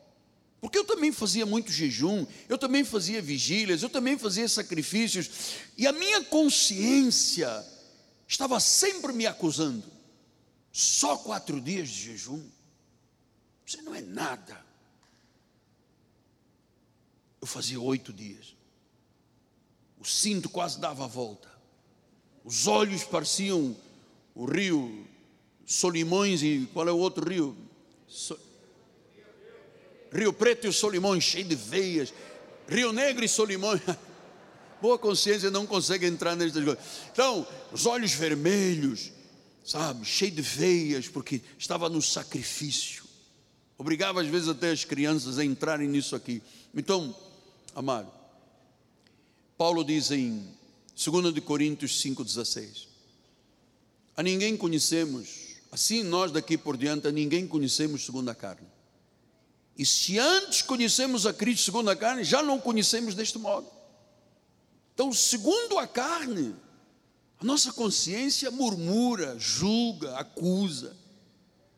Porque eu também fazia muito jejum, eu também fazia vigílias, eu também fazia sacrifícios, e a minha consciência estava sempre me acusando. Só quatro dias de jejum. Você não é nada. Eu fazia oito dias. O cinto quase dava a volta. Os olhos pareciam o rio Solimões e qual é o outro rio? So... Rio Preto e Solimões, cheio de veias. Rio Negro e Solimões. Boa consciência não consegue entrar nestas coisas. Então, os olhos vermelhos, sabe, cheio de veias, porque estava no sacrifício. Obrigava às vezes até as crianças a entrarem nisso aqui. Então, amado, Paulo diz em 2 de Coríntios 5,16: A ninguém conhecemos, assim nós daqui por diante, a ninguém conhecemos segundo a carne. E se antes conhecemos a Cristo segundo a carne, já não conhecemos deste modo. Então, segundo a carne, a nossa consciência murmura, julga, acusa.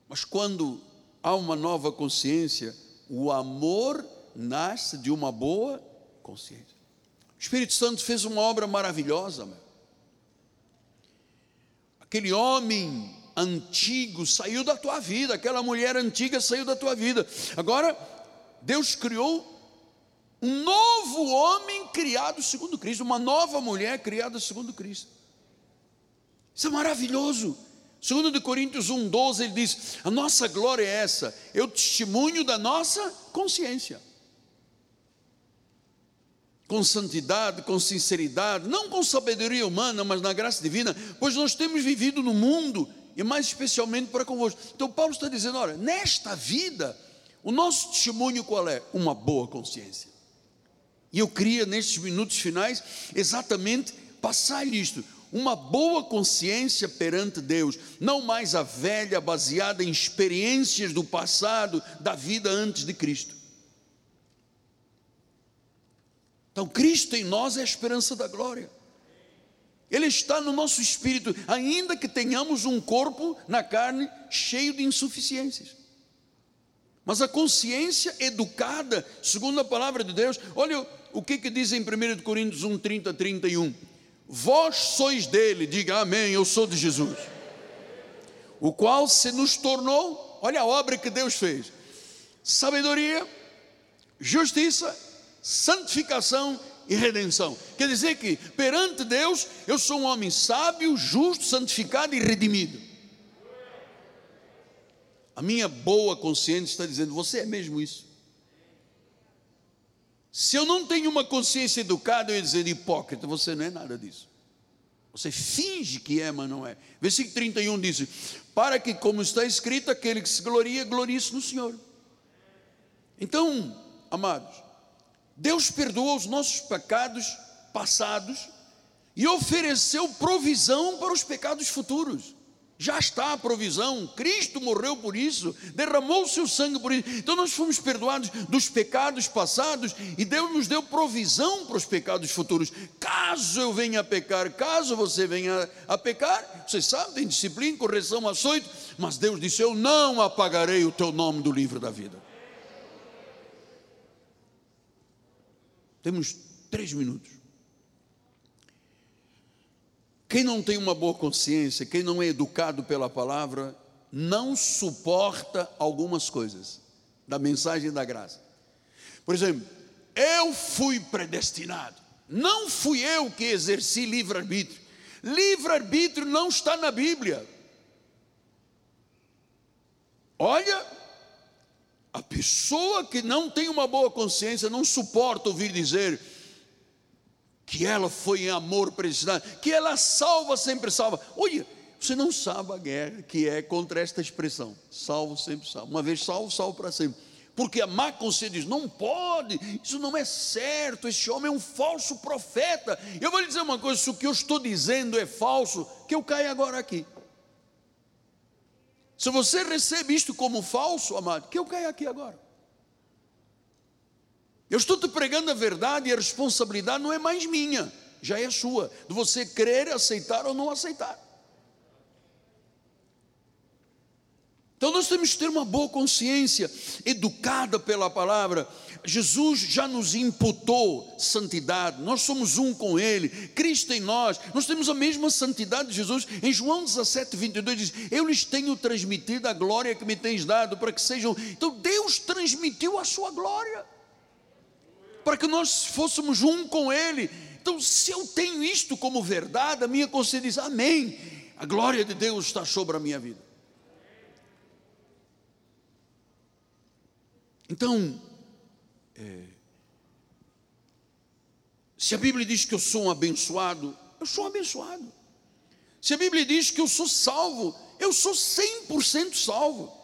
Mas quando há uma nova consciência, o amor nasce de uma boa consciência. O Espírito Santo fez uma obra maravilhosa. Meu. Aquele homem antigo saiu da tua vida, aquela mulher antiga saiu da tua vida. Agora, Deus criou um novo homem criado segundo Cristo, uma nova mulher criada segundo Cristo. Isso é maravilhoso. Segundo de Coríntios 1:12 ele diz: "A nossa glória é essa, o testemunho da nossa consciência." Com santidade, com sinceridade, não com sabedoria humana, mas na graça divina, pois nós temos vivido no mundo e mais especialmente para convosco. Então Paulo está dizendo, olha, nesta vida, o nosso testemunho qual é? Uma boa consciência. E eu queria, nestes minutos finais, exatamente passar isto uma boa consciência perante Deus, não mais a velha baseada em experiências do passado, da vida antes de Cristo. Então, Cristo em nós é a esperança da glória. Ele está no nosso espírito, ainda que tenhamos um corpo na carne cheio de insuficiências. Mas a consciência educada, segundo a palavra de Deus, olha o que, que diz em 1 Coríntios 1, 30, 31. Vós sois dele, diga amém, eu sou de Jesus. O qual se nos tornou, olha a obra que Deus fez: sabedoria, justiça, santificação e redenção. Quer dizer que perante Deus eu sou um homem sábio, justo, santificado e redimido. A minha boa consciência está dizendo: você é mesmo isso. Se eu não tenho uma consciência educada, eu ia dizer hipócrita, você não é nada disso. Você finge que é, mas não é. Versículo 31 diz: Para que, como está escrito, aquele que se gloria, glorie-se no Senhor. Então, amados, Deus perdoou os nossos pecados passados e ofereceu provisão para os pecados futuros já está a provisão, Cristo morreu por isso, derramou o seu sangue por isso. Então nós fomos perdoados dos pecados passados e Deus nos deu provisão para os pecados futuros. Caso eu venha a pecar, caso você venha a pecar, você sabe, tem disciplina, correção, açoito, mas Deus disse: Eu não apagarei o teu nome do livro da vida. Temos três minutos. Quem não tem uma boa consciência, quem não é educado pela palavra, não suporta algumas coisas da mensagem da graça. Por exemplo, eu fui predestinado, não fui eu que exerci livre-arbítrio. Livre-arbítrio não está na Bíblia. Olha, a pessoa que não tem uma boa consciência não suporta ouvir dizer que ela foi em amor predestinado, que ela salva, sempre salva. Olha, você não sabe a guerra que é contra esta expressão, salvo, sempre salvo. Uma vez salvo, salvo para sempre. Porque a má consciência diz: não pode, isso não é certo, esse homem é um falso profeta. Eu vou lhe dizer uma coisa: se o que eu estou dizendo é falso, que eu caia agora aqui. Se você recebe isto como falso, amado, que eu caia aqui agora. Eu estou te pregando a verdade e a responsabilidade não é mais minha, já é sua, de você crer, aceitar ou não aceitar. Então nós temos que ter uma boa consciência, educada pela palavra. Jesus já nos imputou santidade, nós somos um com Ele, Cristo em nós, nós temos a mesma santidade de Jesus. Em João 17, 22 diz: Eu lhes tenho transmitido a glória que me tens dado, para que sejam. Então Deus transmitiu a sua glória para que nós fôssemos um com Ele. Então, se eu tenho isto como verdade, a minha consciência diz: Amém. A glória de Deus está sobre a minha vida. Então, é, se a Bíblia diz que eu sou um abençoado, eu sou um abençoado. Se a Bíblia diz que eu sou salvo, eu sou 100% salvo.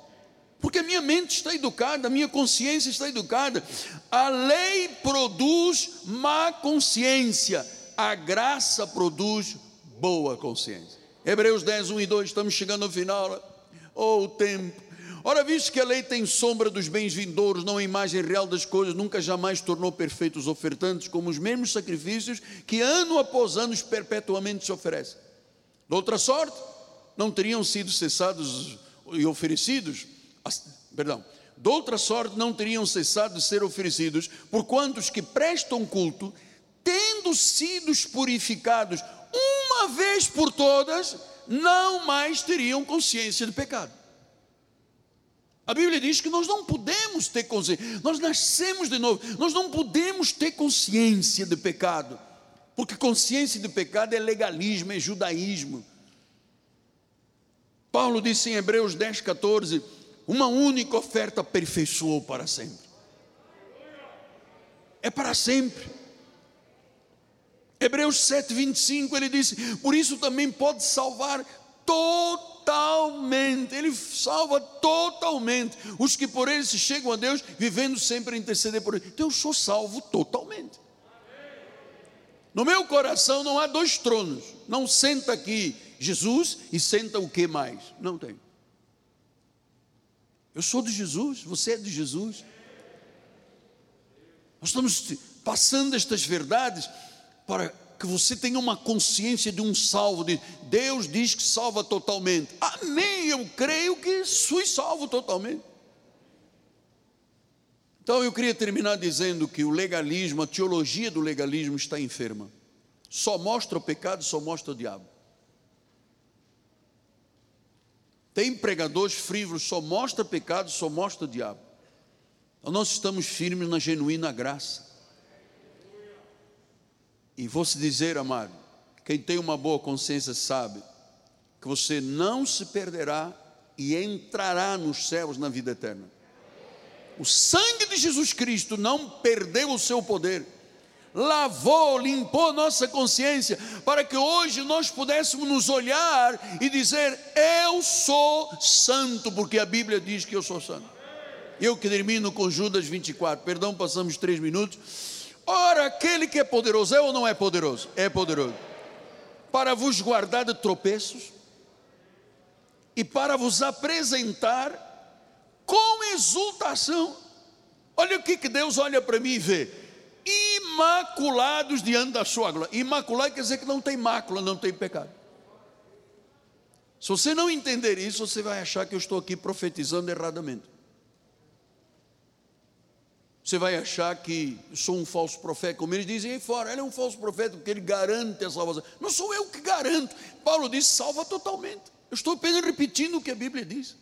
Porque a minha mente está educada, a minha consciência está educada. A lei produz má consciência, a graça produz boa consciência. Hebreus 10, 1 e 2, estamos chegando ao final. Oh, o tempo. Ora, visto que a lei tem sombra dos bens vindouros, não a imagem real das coisas, nunca jamais tornou perfeitos os ofertantes, como os mesmos sacrifícios que ano após ano perpetuamente se oferecem. De outra sorte, não teriam sido cessados e oferecidos, perdão, de outra sorte não teriam cessado de ser oferecidos, por quantos que prestam culto, tendo sido purificados uma vez por todas, não mais teriam consciência de pecado. A Bíblia diz que nós não podemos ter consciência, nós nascemos de novo, nós não podemos ter consciência de pecado, porque consciência de pecado é legalismo, é judaísmo. Paulo disse em Hebreus 10, 14: uma única oferta aperfeiçoou para sempre. É para sempre. Hebreus 7, 25, ele disse: Por isso também pode salvar totalmente, Ele salva totalmente os que por Ele se chegam a Deus, vivendo sempre a interceder por Ele. Então eu sou salvo totalmente. No meu coração não há dois tronos, não senta aqui Jesus e senta o que mais? Não tem. Eu sou de Jesus, você é de Jesus. Nós estamos passando estas verdades para que você tenha uma consciência de um salvo, de Deus diz que salva totalmente. Amém, eu creio que fui salvo totalmente. Então eu queria terminar dizendo que o legalismo, a teologia do legalismo está enferma. Só mostra o pecado, só mostra o diabo. Tem pregadores frívolos, só mostra pecado, só mostra o diabo. Então nós estamos firmes na genuína graça. E vou se dizer, amado, quem tem uma boa consciência sabe que você não se perderá e entrará nos céus na vida eterna. O sangue de Jesus Cristo não perdeu o seu poder, lavou, limpou nossa consciência, para que hoje nós pudéssemos nos olhar e dizer: Eu sou santo, porque a Bíblia diz que eu sou santo. Eu que termino com Judas 24, perdão, passamos três minutos. Ora, aquele que é poderoso é ou não é poderoso? É poderoso. Para vos guardar de tropeços e para vos apresentar com exultação. Olha o que, que Deus olha para mim e vê: imaculados diante da sua glória. Imaculado quer dizer que não tem mácula, não tem pecado. Se você não entender isso, você vai achar que eu estou aqui profetizando erradamente. Você vai achar que sou um falso profeta, como eles dizem aí fora, ele é um falso profeta porque ele garante a salvação. Não sou eu que garanto. Paulo diz: salva totalmente. Eu estou apenas repetindo o que a Bíblia diz.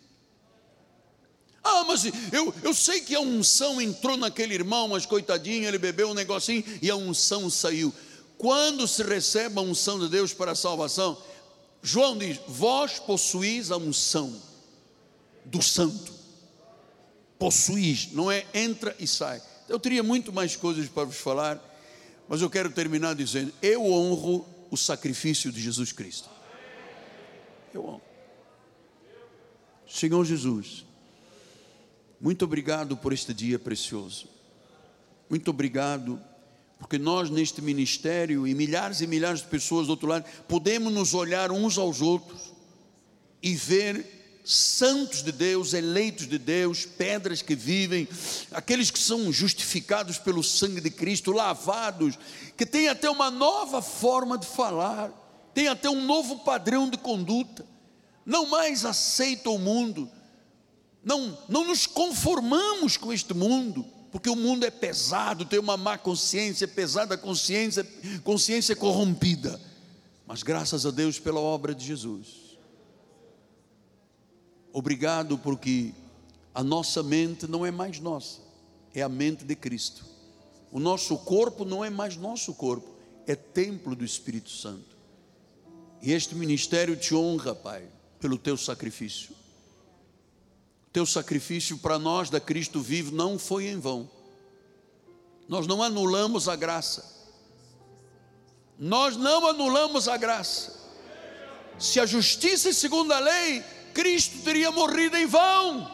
Ah, mas eu, eu sei que a unção entrou naquele irmão, mas coitadinho, ele bebeu um negocinho e a unção saiu. Quando se recebe a unção de Deus para a salvação, João diz: Vós possuís a unção do santo possuís, não é entra e sai. Eu teria muito mais coisas para vos falar, mas eu quero terminar dizendo: eu honro o sacrifício de Jesus Cristo. Eu honro. Senhor Jesus, muito obrigado por este dia precioso. Muito obrigado, porque nós neste ministério e milhares e milhares de pessoas do outro lado, podemos nos olhar uns aos outros e ver santos de Deus, eleitos de Deus, pedras que vivem, aqueles que são justificados pelo sangue de Cristo, lavados, que têm até uma nova forma de falar, têm até um novo padrão de conduta, não mais aceitam o mundo, não, não nos conformamos com este mundo, porque o mundo é pesado, tem uma má consciência, pesada consciência, consciência corrompida. Mas graças a Deus pela obra de Jesus Obrigado porque a nossa mente não é mais nossa, é a mente de Cristo. O nosso corpo não é mais nosso corpo, é templo do Espírito Santo. E este ministério te honra, Pai, pelo teu sacrifício. Teu sacrifício para nós da Cristo vivo não foi em vão. Nós não anulamos a graça. Nós não anulamos a graça. Se a justiça é segundo a lei, Cristo teria morrido em vão.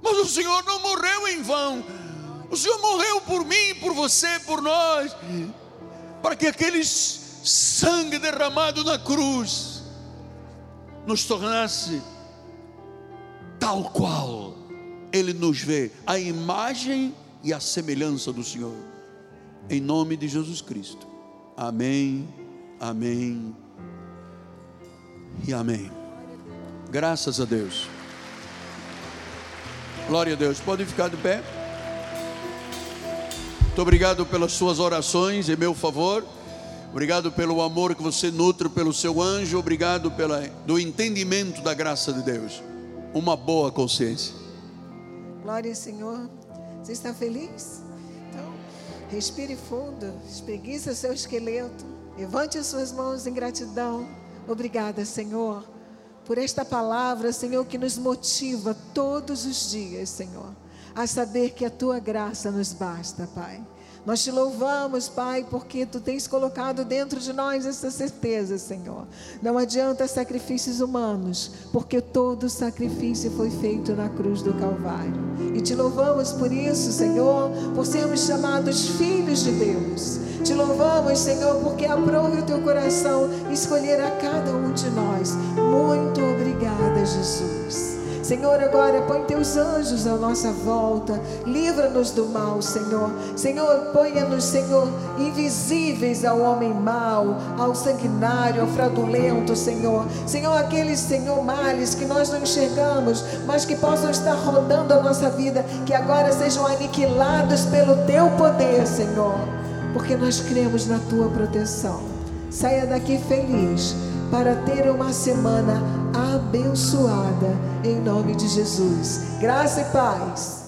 Mas o Senhor não morreu em vão. O Senhor morreu por mim, por você, por nós, para que aquele sangue derramado na cruz nos tornasse tal qual Ele nos vê, a imagem e a semelhança do Senhor. Em nome de Jesus Cristo. Amém, amém e amém. Graças a Deus. Glória a Deus. Pode ficar de pé. Muito obrigado pelas suas orações em meu favor. Obrigado pelo amor que você nutre pelo seu anjo. Obrigado pela, do entendimento da graça de Deus. Uma boa consciência. Glória Senhor. Você está feliz? Então, respire fundo, espreguiça seu esqueleto, levante as suas mãos em gratidão. Obrigada, Senhor, por esta palavra, Senhor, que nos motiva todos os dias, Senhor, a saber que a tua graça nos basta, Pai. Nós te louvamos, Pai, porque tu tens colocado dentro de nós essa certeza, Senhor. Não adianta sacrifícios humanos, porque todo sacrifício foi feito na cruz do Calvário. E te louvamos por isso, Senhor, por sermos chamados filhos de Deus. Te louvamos, Senhor, porque aprove o teu coração escolher a cada um de nós. Muito obrigada, Jesus. Senhor, agora põe teus anjos à nossa volta, livra-nos do mal, Senhor. Senhor, ponha-nos, Senhor, invisíveis ao homem mau, ao sanguinário, ao fraudulento, Senhor. Senhor, aqueles, Senhor, males que nós não enxergamos, mas que possam estar rodando a nossa vida, que agora sejam aniquilados pelo teu poder, Senhor, porque nós cremos na tua proteção. Saia daqui feliz para ter uma semana abençoada em nome de Jesus. Graça e paz.